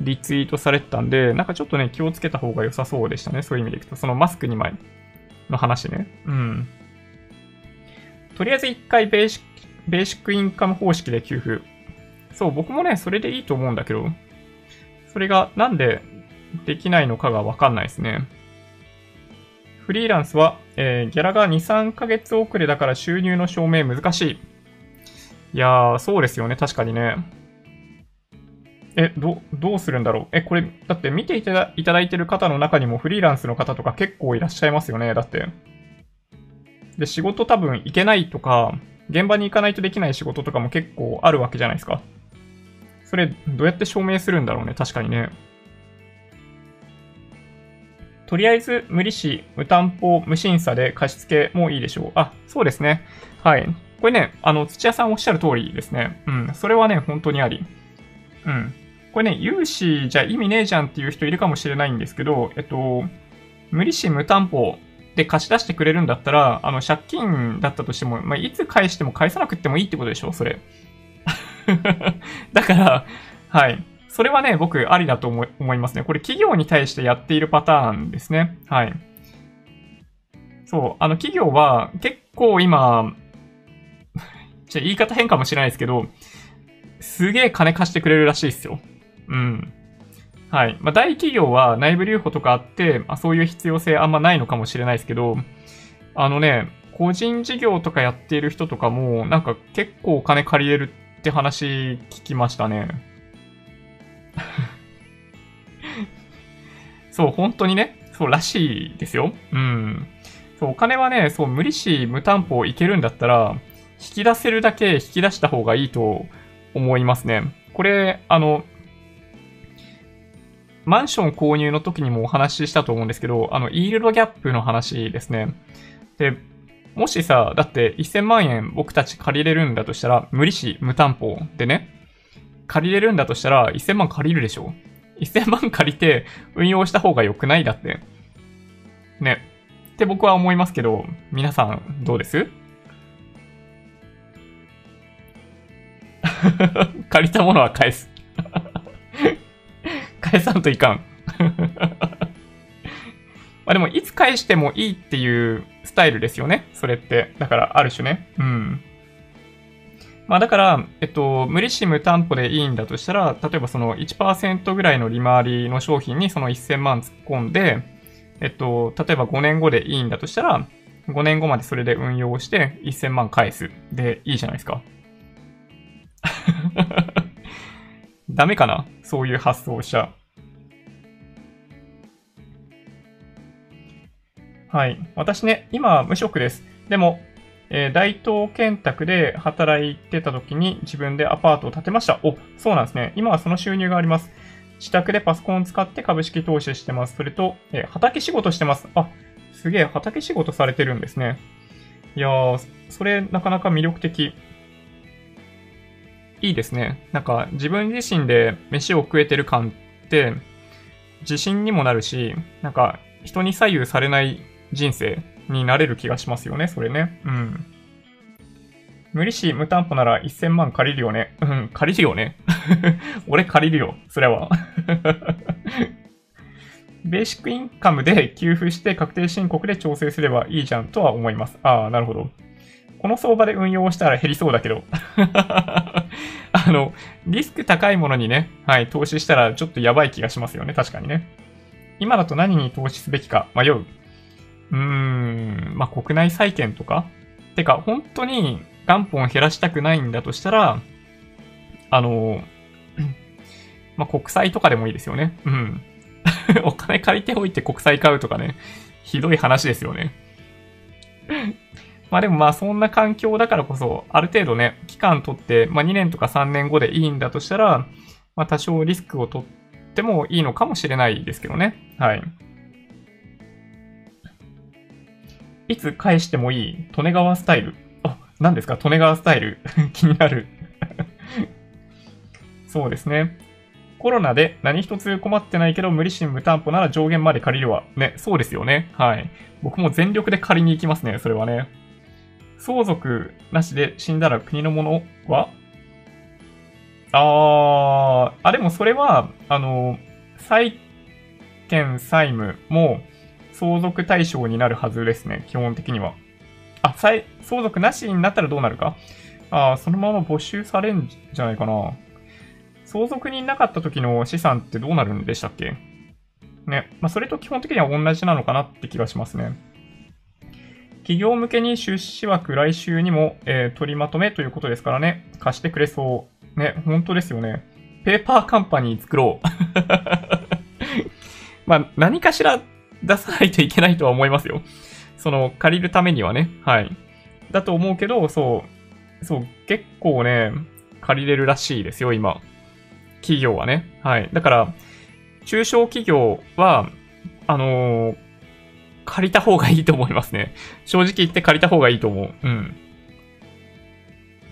リツイートされてたんで、なんかちょっとね、気をつけた方が良さそうでしたね。そういう意味でいくと。そのマスク2枚の話ね。うん。とりあえず一回ベーシッベーシックインカム方式で給付。そう、僕もね、それでいいと思うんだけど、それがなんでできないのかがわかんないですね。フリーランスは、えー、ギャラが2、3ヶ月遅れだから収入の証明難しい。いやー、そうですよね、確かにね。え、ど、どうするんだろうえ、これ、だって見ていたいただいてる方の中にもフリーランスの方とか結構いらっしゃいますよね、だって。で、仕事多分行けないとか、現場に行かないとできない仕事とかも結構あるわけじゃないですか。それ、どうやって証明するんだろうね、確かにね。とりあえず無利子、無担保、無審査で貸付もいいでしょう。あ、そうですね。はい。これね、あの、土屋さんおっしゃる通りですね。うん。それはね、本当にあり。うん。これね、融資じゃ意味ねえじゃんっていう人いるかもしれないんですけど、えっと、無利子無担保で貸し出してくれるんだったら、あの、借金だったとしても、まあ、いつ返しても返さなくてもいいってことでしょそれ。[laughs] だから、はい。それはね、僕、ありだと思いますね。これ、企業に対してやっているパターンですね。はい。そう。あの、企業は、結構今、[laughs] じゃ言い方変かもしれないですけど、すげえ金貸してくれるらしいですよ。うん。はい。まあ、大企業は内部留保とかあって、まあ、そういう必要性あんまないのかもしれないですけど、あのね、個人事業とかやっている人とかも、なんか結構お金借りれるって話聞きましたね。[laughs] そう、本当にね、そうらしいですよ。うん。そう、お金はね、そう、無利子、無担保いけるんだったら、引き出せるだけ引き出した方がいいと思いますね。これ、あの、マンション購入の時にもお話ししたと思うんですけど、あの、イールドギャップの話ですね。で、もしさ、だって1000万円僕たち借りれるんだとしたら、無利子、無担保でね、借りれるんだとしたら1000万借りるでしょ ?1000 万借りて運用した方が良くない？だって。ね。って僕は思いますけど、皆さんどうです？[laughs] 借りたものは返す [laughs] 返さんといかん [laughs] まあでも、いつ返してもいいっていうスタイルですよね。それって。だから、ある種ね。うん。まあだから、えっと、無利子無担保でいいんだとしたら、例えばその1%ぐらいの利回りの商品にその1000万突っ込んで、えっと、例えば5年後でいいんだとしたら、5年後までそれで運用して1000万返す。で、いいじゃないですか。[laughs] ダメかな？そういう発想をしちゃ。はい。私ね、今無職です。でも、えー、大東建託で働いてた時に自分でアパートを建てました。お、そうなんですね。今はその収入があります。自宅でパソコンを使って株式投資してます。それと、えー、畑仕事してます。あ、すげえ、畑仕事されてるんですね。いやー、それなかなか魅力的。いいですね。なんか自分自身で飯を食えてる感って自信にもなるし、なんか人に左右されない人生になれる気がしますよね、それね。うん。無利子無担保なら1000万借りるよね。うん、借りるよね。[laughs] 俺借りるよ、それは。[laughs] ベーシックインカムで給付して確定申告で調整すればいいじゃんとは思います。ああ、なるほど。この相場で運用したら減りそうだけど。[laughs] あの、リスク高いものにね、はい、投資したらちょっとやばい気がしますよね、確かにね。今だと何に投資すべきか迷う。うーん、まあ、国内債券とかてか、本当に元本を減らしたくないんだとしたら、あの、[clears throat] まあ、国債とかでもいいですよね。うん。[laughs] お金借りておいて国債買うとかね、ひどい話ですよね。まあでもまあそんな環境だからこそ、ある程度ね、期間取って、まあ2年とか3年後でいいんだとしたら、まあ多少リスクを取ってもいいのかもしれないですけどね。はい。いつ返してもいい利根川スタイル？あ、何ですか？利根川スタイル？[laughs] 気になる [laughs] そうですね。コロナで何一つ困ってないけど無利子無担保なら上限まで借りるわ。ね、そうですよね。はい。僕も全力で借りに行きますね、それはね。相続なしで死んだら国のものは？あー、あ、でもそれは、あの、債権債務も相続対象になるはずですね、基本的には。あ、相続なしになったらどうなるか？あそのまま没収されんじゃないかな。相続人なかった時の資産ってどうなるんでしたっけ？ね。まあ、それと基本的には同じなのかなって気がしますね。企業向けに出資枠来週にも、えー、取りまとめということですからね、貸してくれそう。ね、本当ですよね。ペーパーカンパニー作ろう。[laughs] まあ、何かしら出さないといけないとは思いますよ。その、借りるためにはね。はい。だと思うけど、そう、そう、結構ね、借りれるらしいですよ、今。企業はね。はい。だから、中小企業は、あのー、借りた方がいいと思いますね。正直言って借りた方がいいと思う。うん。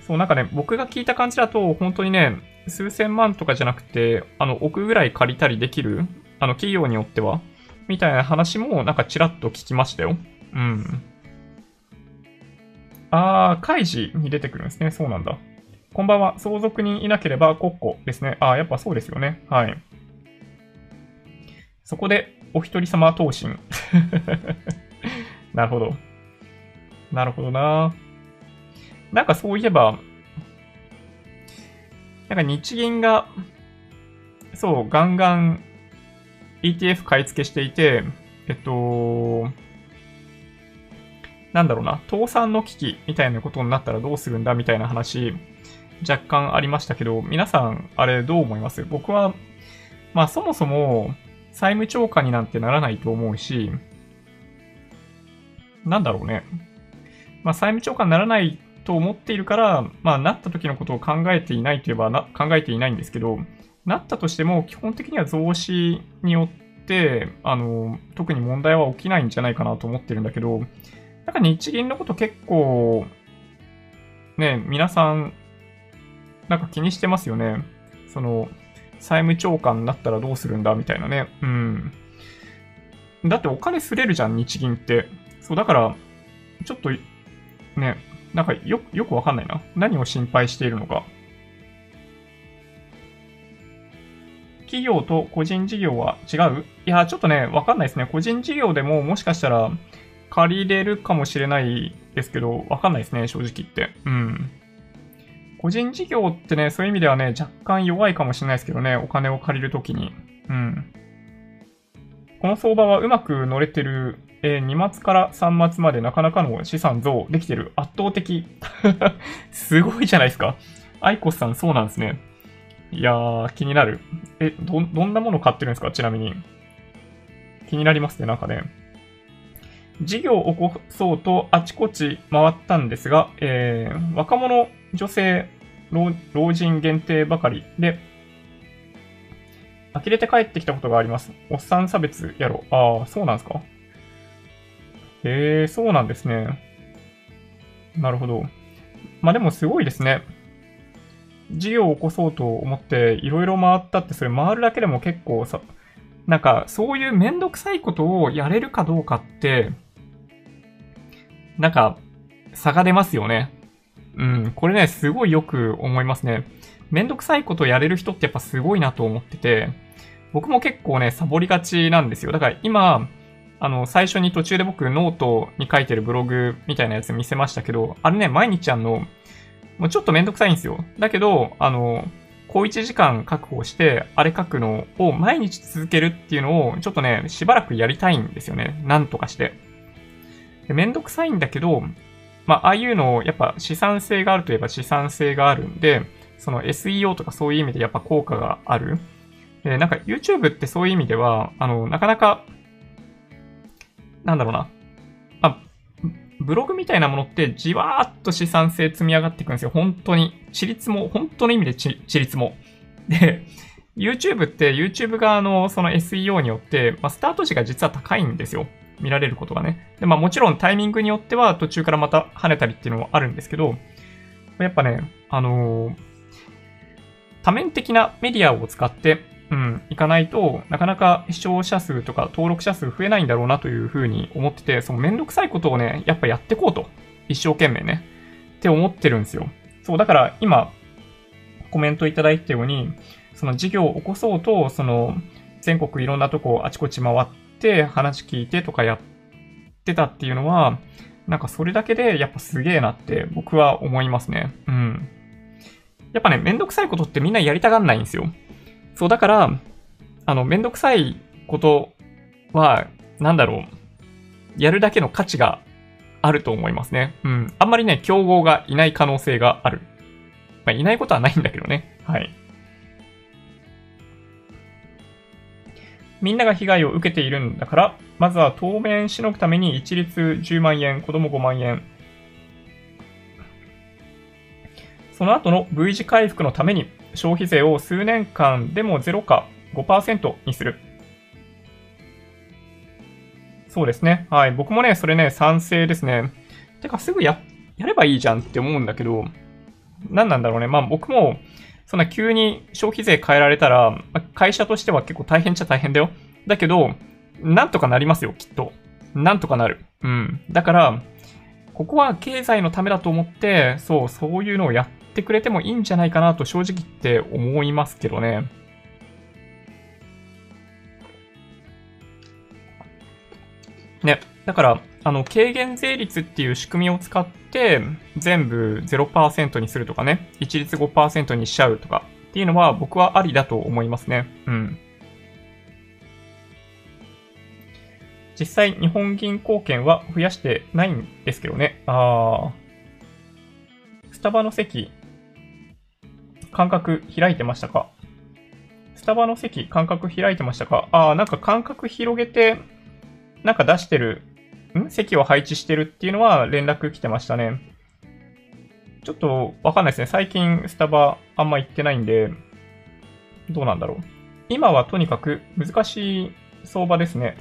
そう、なんかね、僕が聞いた感じだと、本当にね、数千万とかじゃなくて、あの、億ぐらい借りたりできる、あの、企業によっては、みたいな話も、なんかちらっと聞きましたよ。うん。あー、開示に出てくるんですね。そうなんだ。こんばんは。相続人いなければ国庫ですね。あー、やっぱそうですよね。はい。そこで、お一人様投信。[laughs] なるほど。なるほどな。なんかそういえば、なんか日銀が、そう、ガンガン ETF 買い付けしていて、えっと、なんだろうな、倒産の危機みたいなことになったらどうするんだみたいな話、若干ありましたけど、皆さん、あれどう思います？僕は、まあそもそも、債務超過になんてならないと思うし、なんだろうね。まあ債務超過にならないと思っているから、まあなった時のことを考えていないといえばな考えていないんですけど、なったとしても基本的には増資によって、あの、特に問題は起きないんじゃないかなと思ってるんだけど、なんか日銀のこと結構、ね、皆さん、なんか気にしてますよね。その、債務超過になったらどうするんだみたいなね。うん。だってお金すれるじゃん、日銀って。そう、だから、ちょっと、ね、なんかよ、よくわかんないな。何を心配しているのか。企業と個人事業は違う？いや、ちょっとね、わかんないですね。個人事業でももしかしたら借りれるかもしれないですけど、わかんないですね、正直言って。うん。個人事業ってね、そういう意味ではね、若干弱いかもしれないですけどね、お金を借りるときに。うん。この相場はうまく乗れてる、えー、2末から3末までなかなかの資産増できてる。圧倒的。[laughs] すごいじゃないですか。アイコスさんそうなんですね。いやー、気になる。え、ど、どんなもの買ってるんですか？ちなみに。気になりますね、なんかね。事業を起こそうとあちこち回ったんですが、えー、若者、女性、老人限定ばかりで、呆れて帰ってきたことがあります。おっさん差別やろ。ああ、そうなんですか？へえ、そうなんですね。なるほど。まあでもすごいですね。事業を起こそうと思っていろいろ回ったって、それ回るだけでも結構さ、なんかそういうめんどくさいことをやれるかどうかって、なんか差が出ますよね。うん、これね、すごいよく思いますね。めんどくさいことやれる人ってやっぱすごいなと思ってて、僕も結構ね、サボりがちなんですよ。だから今、あの、最初に途中で僕ノートに書いてるブログみたいなやつ見せましたけど、あれね、毎日あの、もうちょっとめんどくさいんですよ。だけど、あの、こう1時間確保して、あれ書くのを毎日続けるっていうのを、ちょっとね、しばらくやりたいんですよね。なんとかして。めんどくさいんだけど、まあ、ああいうのを、やっぱ資産性があるといえば資産性があるんで、その SEO とかそういう意味でやっぱ効果がある。で、なんか YouTube ってそういう意味では、あの、なかなか、なんだろうな。ブログみたいなものってじわーっと資産性積み上がっていくんですよ。本当に。地立も、本当の意味で地立も。で、YouTube って YouTube 側のその SEO によって、まあ、スタート時が実は高いんですよ。見られることがね。で、まあもちろんタイミングによっては途中からまた跳ねたりっていうのもあるんですけど、やっぱね、あのー、多面的なメディアを使って、うん、いかないとなかなか視聴者数とか登録者数増えないんだろうなというふうに思ってて、そのめんどくさいことをね、やっぱやってこうと。一生懸命ね。って思ってるんですよ。そう、だから今、コメントいただいたように、その事業を起こそうと、その、全国いろんなとこあちこち回って話聞いてとかやってたっていうのは、なんかそれだけでやっぱすげえなって僕は思いますね。うん。やっぱね、めんどくさいことってみんなやりたがんないんですよ。そう、だから、あの、めんどくさいことは、なんだろう。やるだけの価値があると思いますね。うん。あんまりね、競合がいない可能性がある。まあ、いないことはないんだけどね。はい。みんなが被害を受けているんだから、まずは当面しのぐために一律10万円、子供5万円。その後の V 字回復のために消費税を数年間でも0か5%にする。そうですね。はい。僕もね、それね、賛成ですね。てか、すぐや、やればいいじゃんって思うんだけど、何なんだろうね。まあ僕も、そんな急に消費税変えられたら、会社としては結構大変っちゃ大変だよ。だけど、なんとかなりますよ、きっと。なんとかなる。うん。だから、ここは経済のためだと思って、そう、そういうのをやってくれてもいいんじゃないかなと正直って思いますけどね。ね。だから、あの、軽減税率っていう仕組みを使って、全部0%にするとかね、一律5%にしちゃうとかっていうのは僕はありだと思いますね。うん。実際、日本銀行券は増やしてないんですけどね。ああ。スタバの席、間隔開いてましたか？スタバの席、間隔開いてましたか？ああ、なんか間隔広げて、なんか出してる、ん？席を配置してるっていうのは連絡来てましたね。ちょっとわかんないですね。最近スタバあんま行ってないんで、どうなんだろう。今はとにかく難しい相場ですね。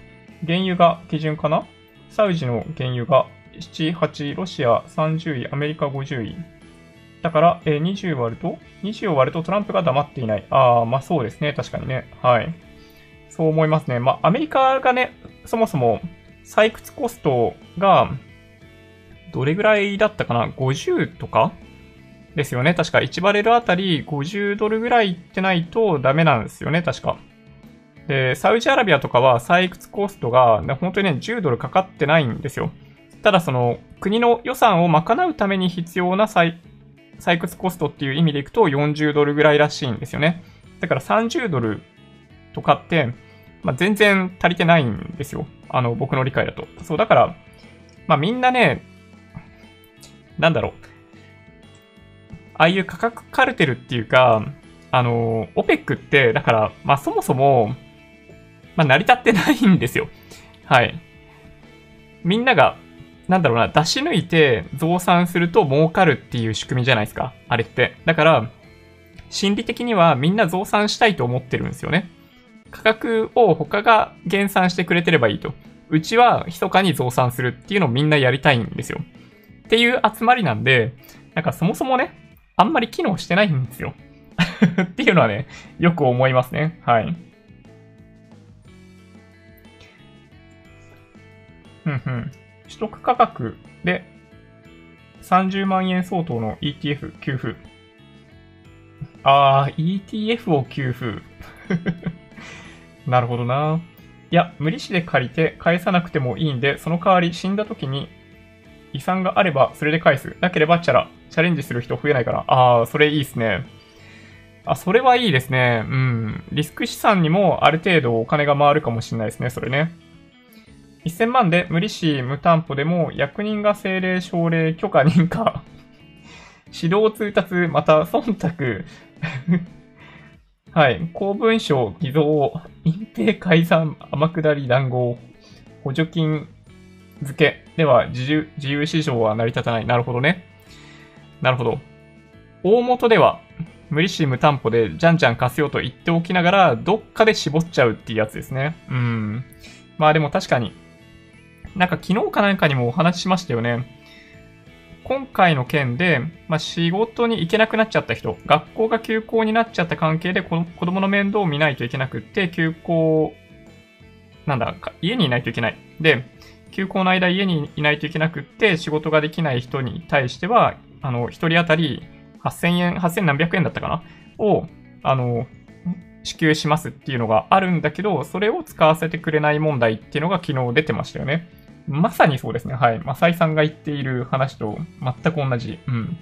原油が基準かな？サウジの原油が7、8、ロシア30位、アメリカ50位。だから、えー、20割ると ?20 を割るとトランプが黙っていない。ああ、まあそうですね。確かにね。はい。そう思いますね。まあアメリカがね、そもそも採掘コストがどれぐらいだったかな ?50 とか？ですよね。確か1バレルあたり50ドルぐらいいってないとダメなんですよね。確か。で、サウジアラビアとかは採掘コストが本当にね、10ドルかかってないんですよ。ただその国の予算を賄うために必要な採採掘コストっていう意味でいくと40ドルぐらいらしいんですよね。だから30ドルとかって、まあ、全然足りてないんですよ。あの、僕の理解だと。そう、だから、まあみんなね、なんだろう。ああいう価格カルテルっていうか、あの、オペックって、だから、まあそもそも、まあ成り立ってないんですよ。はい。みんなが、なんだろうな、出し抜いて増産すると儲かるっていう仕組みじゃないですか。あれって。だから、心理的にはみんな増産したいと思ってるんですよね。価格を他が減産してくれてればいいと。うちは密かに増産するっていうのをみんなやりたいんですよ。っていう集まりなんで、なんかそもそもね、あんまり機能してないんですよ。[laughs] っていうのはね、よく思いますね。はい。ふんふん。取得価格で30万円相当の ETF 給付。あー、ETF を給付。[laughs] なるほどな。いや、無利子で借りて返さなくてもいいんで、その代わり死んだ時に遺産があればそれで返す。なければチャラ。チャレンジする人増えないから。あー、それいいっすね。あ、それはいいですね。うん。リスク資産にもある程度お金が回るかもしれないですね、それね。1000万で無利子無担保でも役人が政令奨励許可認可 [laughs] 指導通達また忖度 [laughs] はい。公文書、偽造、隠蔽改ざん、天下り談合、補助金付けでは自由自由市場は成り立たない。なるほどね。なるほど。大元では無利子無担保でじゃんじゃん貸すよと言っておきながら、どっかで絞っちゃうっていうやつですね。うん。まあでも確かに、なんか昨日かなんかにもお話ししましたよね。今回の件で、まあ、仕事に行けなくなっちゃった人、学校が休校になっちゃった関係で子供の面倒を見ないといけなくって、休校、なんだ、家にいないといけない。で、休校の間家にいないといけなくって、仕事ができない人に対しては、あの、一人当たり8000円、8000何百円だったかな？を、あの、支給しますっていうのがあるんだけど、それを使わせてくれない問題っていうのが昨日出てましたよね。まさにそうですね。はい。マサイさんが言っている話と全く同じ。うん。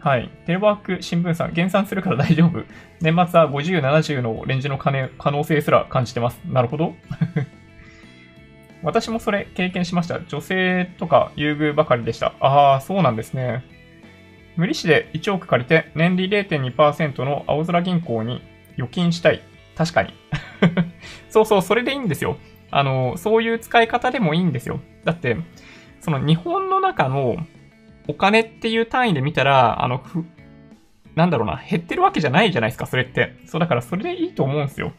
はい。テレワーク新聞さん、減産するから大丈夫。[laughs] 年末は50、70のレンジの可能性すら感じてます。なるほど。[laughs] 私もそれ経験しました。女性とか優遇ばかりでした。ああ、そうなんですね。無利子で1億借りて年利0.2%の青空銀行に預金したい。確かに。[laughs] そうそう、それでいいんですよ。あの、そういう使い方でもいいんですよ。だって、その日本の中のお金っていう単位で見たら、あの、ふ、なんだろうな、減ってるわけじゃないじゃないですか、それって。そう、だからそれでいいと思うんですよ。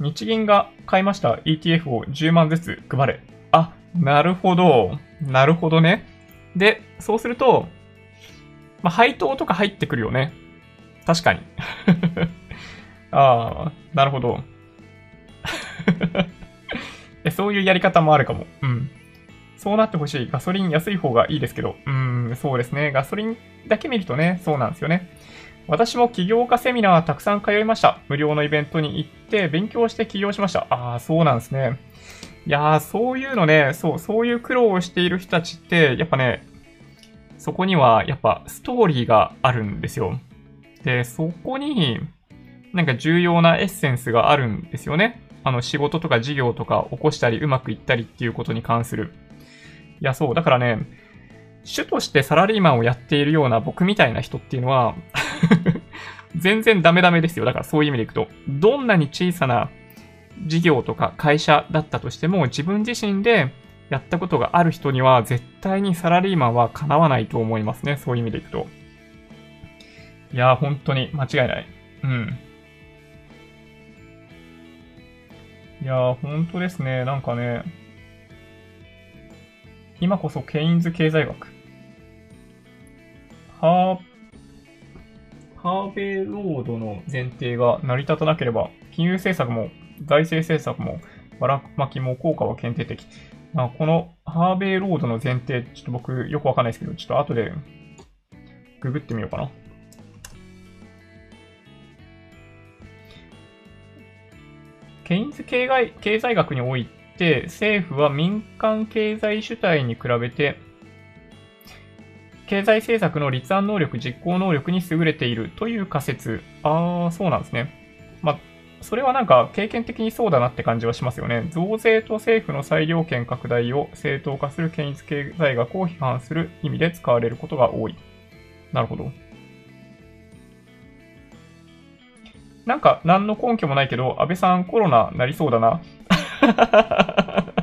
日銀が買いました ETF を10万ずつ配れ。あ、なるほど。なるほどね。で、そうすると、まあ、配当とか入ってくるよね。確かに。[laughs] ああ、なるほど。[laughs] そういうやり方もあるかも。うん。そうなってほしい。ガソリン安い方がいいですけど。うん、そうですね。ガソリンだけ見るとね、そうなんですよね。私も起業家セミナーたくさん通いました。無料のイベントに行って勉強して起業しました。ああ、そうなんですね。いやー、そういうのね、そう、そういう苦労をしている人たちって、やっぱね、そこにはやっぱストーリーがあるんですよ。で、そこに、なんか重要なエッセンスがあるんですよね。あの仕事とか事業とか起こしたりうまくいったりっていうことに関する。いや、そう。だからね、主としてサラリーマンをやっているような僕みたいな人っていうのは [laughs] 全然ダメダメですよ。だからそういう意味でいくと、どんなに小さな事業とか会社だったとしても、自分自身でやったことがある人には、絶対にサラリーマンは叶わないと思いますね。そういう意味でいくと。いやー、本当に間違いない。うん。いやー、本当ですね。なんかね、今こそケインズ経済学。ハー、ハーベイロードの前提が成り立たなければ、金融政策も財政政策もばらまきも効果は限定的。まあ、このハーベイロードの前提、ちょっと僕よくわかんないですけど、ちょっと後でググってみようかな。ケインズ経済経済学において、政府は民間経済主体に比べて、経済政策の立案能力、実行能力に優れているという仮説。ああ、そうなんですね。まあ、それはなんか経験的にそうだなって感じはしますよね。増税と政府の裁量権拡大を正当化する検閲経済学を批判する意味で使われることが多い。なるほど。なんか何の根拠もないけど、安倍さんコロナなりそうだな。[laughs]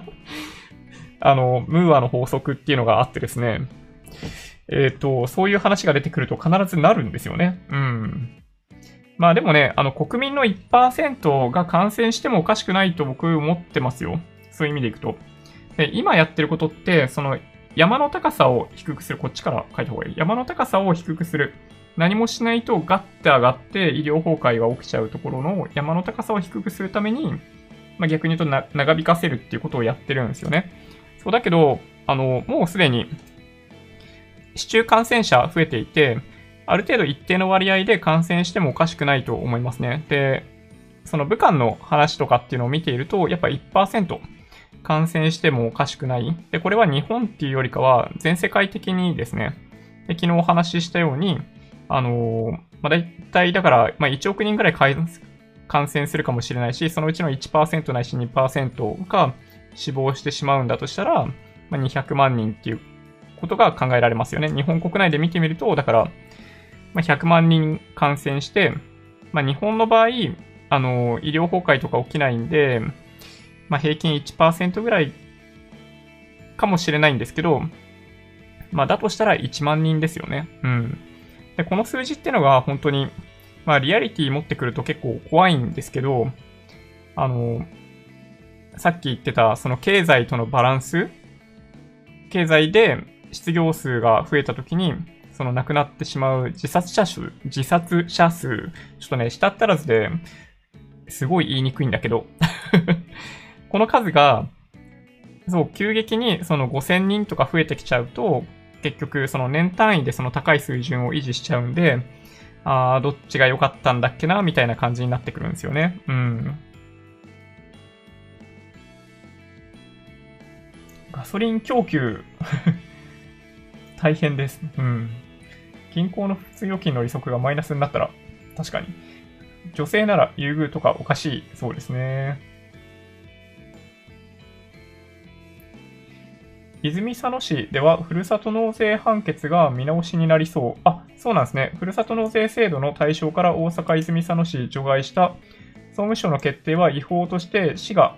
あの、ムーアの法則っていうのがあってですね、えっ、ー、と、そういう話が出てくると必ずなるんですよね。うん。まあでもね、あの、国民の1%が感染してもおかしくないと僕思ってますよ。そういう意味でいくと。で、今やってることって、その、山の高さを低くする。こっちから書いた方がいい。山の高さを低くする。何もしないとガッて上がって医療崩壊が起きちゃうところの山の高さを低くするために、まあ、逆に言うと長引かせるっていうことをやってるんですよね。そうだけど、あの、もうすでに市中感染者増えていて、ある程度一定の割合で感染してもおかしくないと思いますね。で、その武漢の話とかっていうのを見ていると、やっぱ1%感染してもおかしくない。で、これは日本っていうよりかは全世界的にですね、で昨日お話ししたように、あの、まあ、大体だから、まあ、1億人ぐらい感染するかもしれないし、そのうちの1%ないし2%が死亡してしまうんだとしたら、まあ、200万人っていうことが考えられますよね。日本国内で見てみると、だから、まあ、100万人感染して、まあ、日本の場合、あの、医療崩壊とか起きないんで、まあ、平均1%ぐらいかもしれないんですけど、まあ、だとしたら1万人ですよね。うん。で、この数字ってのが本当に、まあ、リアリティ持ってくると結構怖いんですけど、あの、さっき言ってた、その経済とのバランス経済で失業数が増えたときに、その亡くなってしまう自殺者数、自殺者数、ちょっとね、したったらずで、すごい言いにくいんだけど [laughs] この数が、そう、急激にその5000人とか増えてきちゃうと、結局その年単位でその高い水準を維持しちゃうんで、あ、どっちが良かったんだっけな、みたいな感じになってくるんですよね。うん。ガソリン供給 [laughs] 大変です。うん。銀行の普通預金の利息がマイナスになったら、確かに。女性なら優遇とかおかしいそうですね。泉佐野市では、ふるさと納税判決が見直しになりそう。あ、そうなんですね。ふるさと納税制度の対象から大阪泉佐野市除外した総務省の決定は違法として市が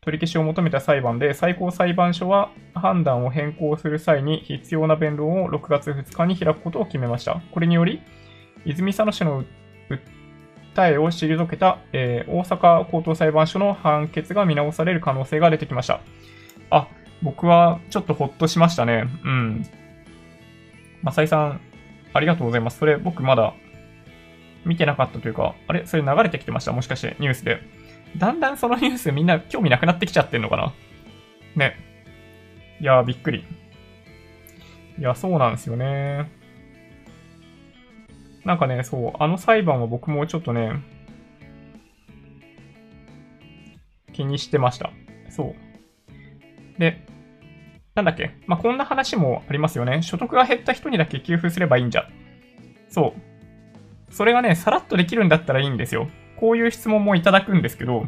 取り消しを求めた裁判で、最高裁判所は判断を変更する際に必要な弁論を6月2日に開くことを決めました。これにより、泉佐野市の訴えを退けた、えー、大阪高等裁判所の判決が見直される可能性が出てきました。あ、僕はちょっとほっとしましたね。うん。マサイさん、ありがとうございます。それ僕まだ見てなかったというか、あれ？それ流れてきてました？もしかしてニュースで。だんだんそのニュースみんな興味なくなってきちゃってんのかな？ね。いやー、びっくり。いや、そうなんですよね。なんかね、そう、あの裁判は僕もちょっとね、気にしてました。そう。で、なんだっけ？まあ、こんな話もありますよね。所得が減った人にだけ給付すればいいんじゃ。そう。それがね、さらっとできるんだったらいいんですよ。こういう質問もいただくんですけど、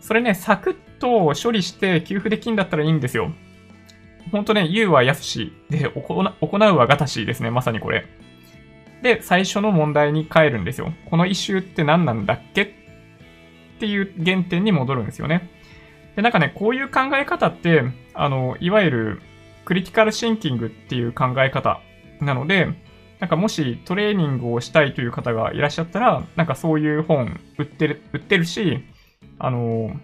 それね、サクッと処理して給付できんだったらいいんですよ。ほんとね、言うはやすし、で、行うはがたしですね、まさにこれ。で、最初の問題に変えるんですよ。このイシューって何なんだっけ？っていう原点に戻るんですよね。で、なんかね、こういう考え方って、あの、いわゆるクリティカルシンキングっていう考え方なので、なんかもしトレーニングをしたいという方がいらっしゃったら、なんかそういう本売ってる、売ってるし、あの、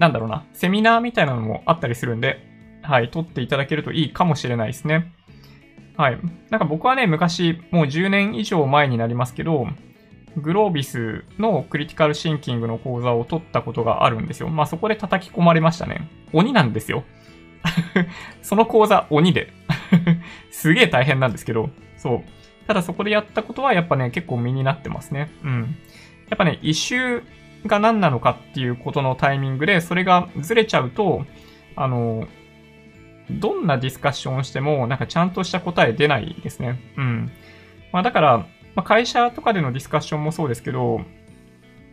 なんだろうな、セミナーみたいなのもあったりするんで、はい、取っていただけるといいかもしれないですね。はい。なんか僕はね、昔、もう10年以上前になりますけど、グロービスのクリティカルシンキングの講座を取ったことがあるんですよ。まあそこで叩き込まれましたね。鬼なんですよ。[laughs] その講座、鬼で。[laughs] すげえ大変なんですけど、そう。ただそこでやったことはやっぱね、結構身になってますね。うん。やっぱね、一周が何なのかっていうことのタイミングで、それがずれちゃうと、あの、どんなディスカッションをしても、なんかちゃんとした答え出ないですね。うん。まあだから、まあ、会社とかでのディスカッションもそうですけど、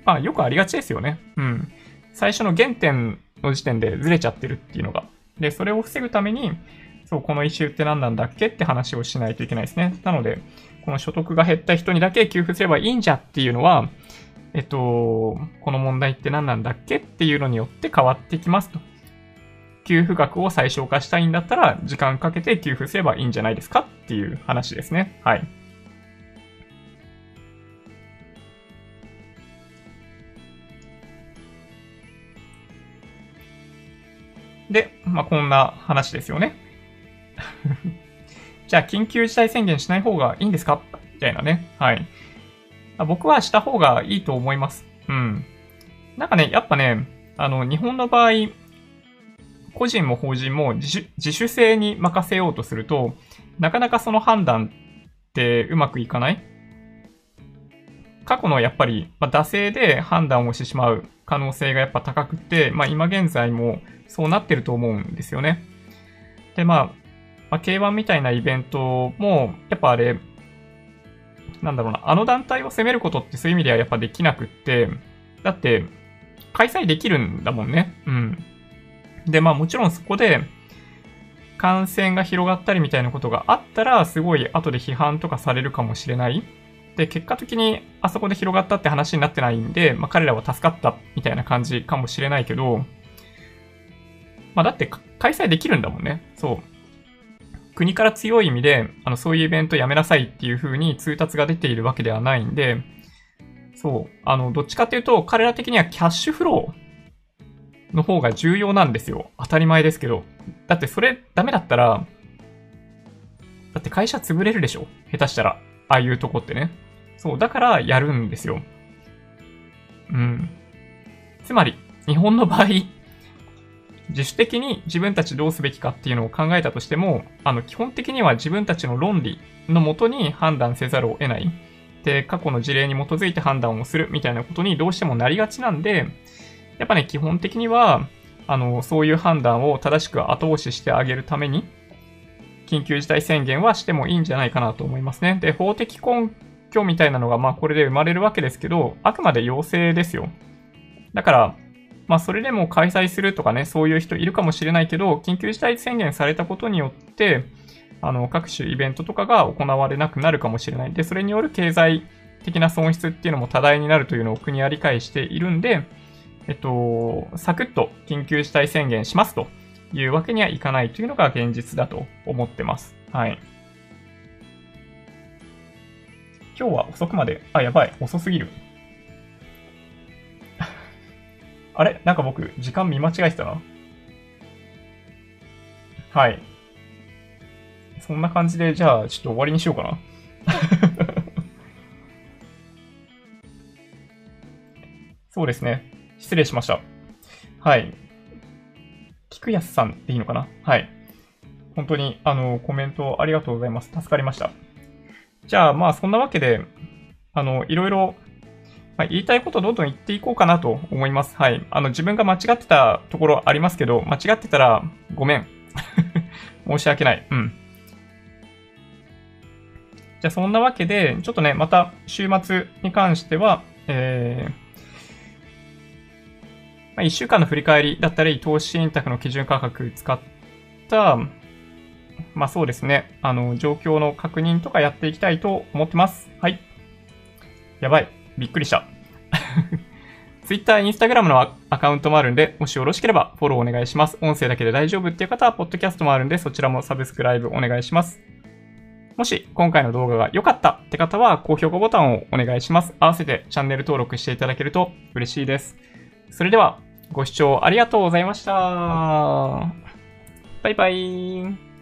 まあよくありがちですよね。うん。最初の原点の時点でずれちゃってるっていうのが。で、それを防ぐために、そう、このイシューって何なんだっけって話をしないといけないですね。なので、この所得が減った人にだけ給付すればいいんじゃっていうのは、えっと、この問題って何なんだっけっていうのによって変わってきますと。給付額を最小化したいんだったら、時間かけて給付すればいいんじゃないですかっていう話ですね。はい。で、まあ、こんな話ですよね。[laughs] じゃあ、緊急事態宣言しない方がいいんですか？みたいなね。はい。僕はした方がいいと思います。うん。なんかね、やっぱね、あの、日本の場合、個人も法人も自主自主性に任せようとすると、なかなかその判断ってうまくいかない過去のやっぱり、まあ、惰性で判断をしてしまう可能性がやっぱ高くて、まあ今現在もそうなってると思うんですよね。で、まあ、まあ、K1 みたいなイベントも、やっぱあれ、なんだろうな、あの団体を責めることってそういう意味ではやっぱできなくって、だって、開催できるんだもんね。うん。で、まあもちろんそこで、感染が広がったりみたいなことがあったら、すごい後で批判とかされるかもしれない。で、結果的にあそこで広がったって話になってないんで、まあ彼らは助かったみたいな感じかもしれないけど、まあだって開催できるんだもんね。そう。国から強い意味で、あの、そういうイベントやめなさいっていう風に通達が出ているわけではないんで、そう。あの、どっちかっていうと、彼ら的にはキャッシュフローの方が重要なんですよ。当たり前ですけど。だってそれダメだったら、だって会社潰れるでしょ下手したら。ああいうとこってね。そう。だからやるんですよ。うん。つまり、日本の場合、自主的に自分たちどうすべきかっていうのを考えたとしても、あの、基本的には自分たちの論理のもとに判断せざるを得ない。で、過去の事例に基づいて判断をするみたいなことにどうしてもなりがちなんで、やっぱね、基本的には、あの、そういう判断を正しく後押ししてあげるために、緊急事態宣言はしてもいいんじゃないかなと思いますね。で、法的根拠みたいなのが、まあこれで生まれるわけですけど、あくまで要請ですよ。だから、まあ、それでも開催するとかね、そういう人いるかもしれないけど、緊急事態宣言されたことによって、あの、各種イベントとかが行われなくなるかもしれない。で、それによる経済的な損失っていうのも多大になるというのを国は理解しているんで、えっと、サクッと緊急事態宣言しますというわけにはいかないというのが現実だと思ってます。はい。今日は遅くまで、あ、やばい、遅すぎる。[laughs] あれ？なんか僕、時間見間違えてたな。はい。そんな感じで、じゃあ、ちょっと終わりにしようかな。[laughs] そうですね。失礼しました。はい。菊安さんでいいのかな？はい。本当に、あの、コメントありがとうございます。助かりました。じゃあ、まあ、そんなわけで、あの、いろいろ、まあ、言いたいことどんどん言っていこうかなと思います。はい。あの、自分が間違ってたところありますけど、間違ってたら、ごめん。[laughs] 申し訳ない。うん。じゃあ、そんなわけで、ちょっとね、また、週末に関しては、えー、まあ、1週間の振り返りだったり、投資信託の基準価格使った、まあそうですね、あの、状況の確認とかやっていきたいと思ってます。はい。やばい。びっくりした。[laughs] Twitter、Instagram のアカウントもあるんで、もしよろしければフォローお願いします。音声だけで大丈夫っていう方は、ポッドキャストもあるんで、そちらもサブスクライブお願いします。もし今回の動画が良かったって方は、高評価ボタンをお願いします。合わせてチャンネル登録していただけると嬉しいです。それでは、ご視聴ありがとうございました。バイバイ。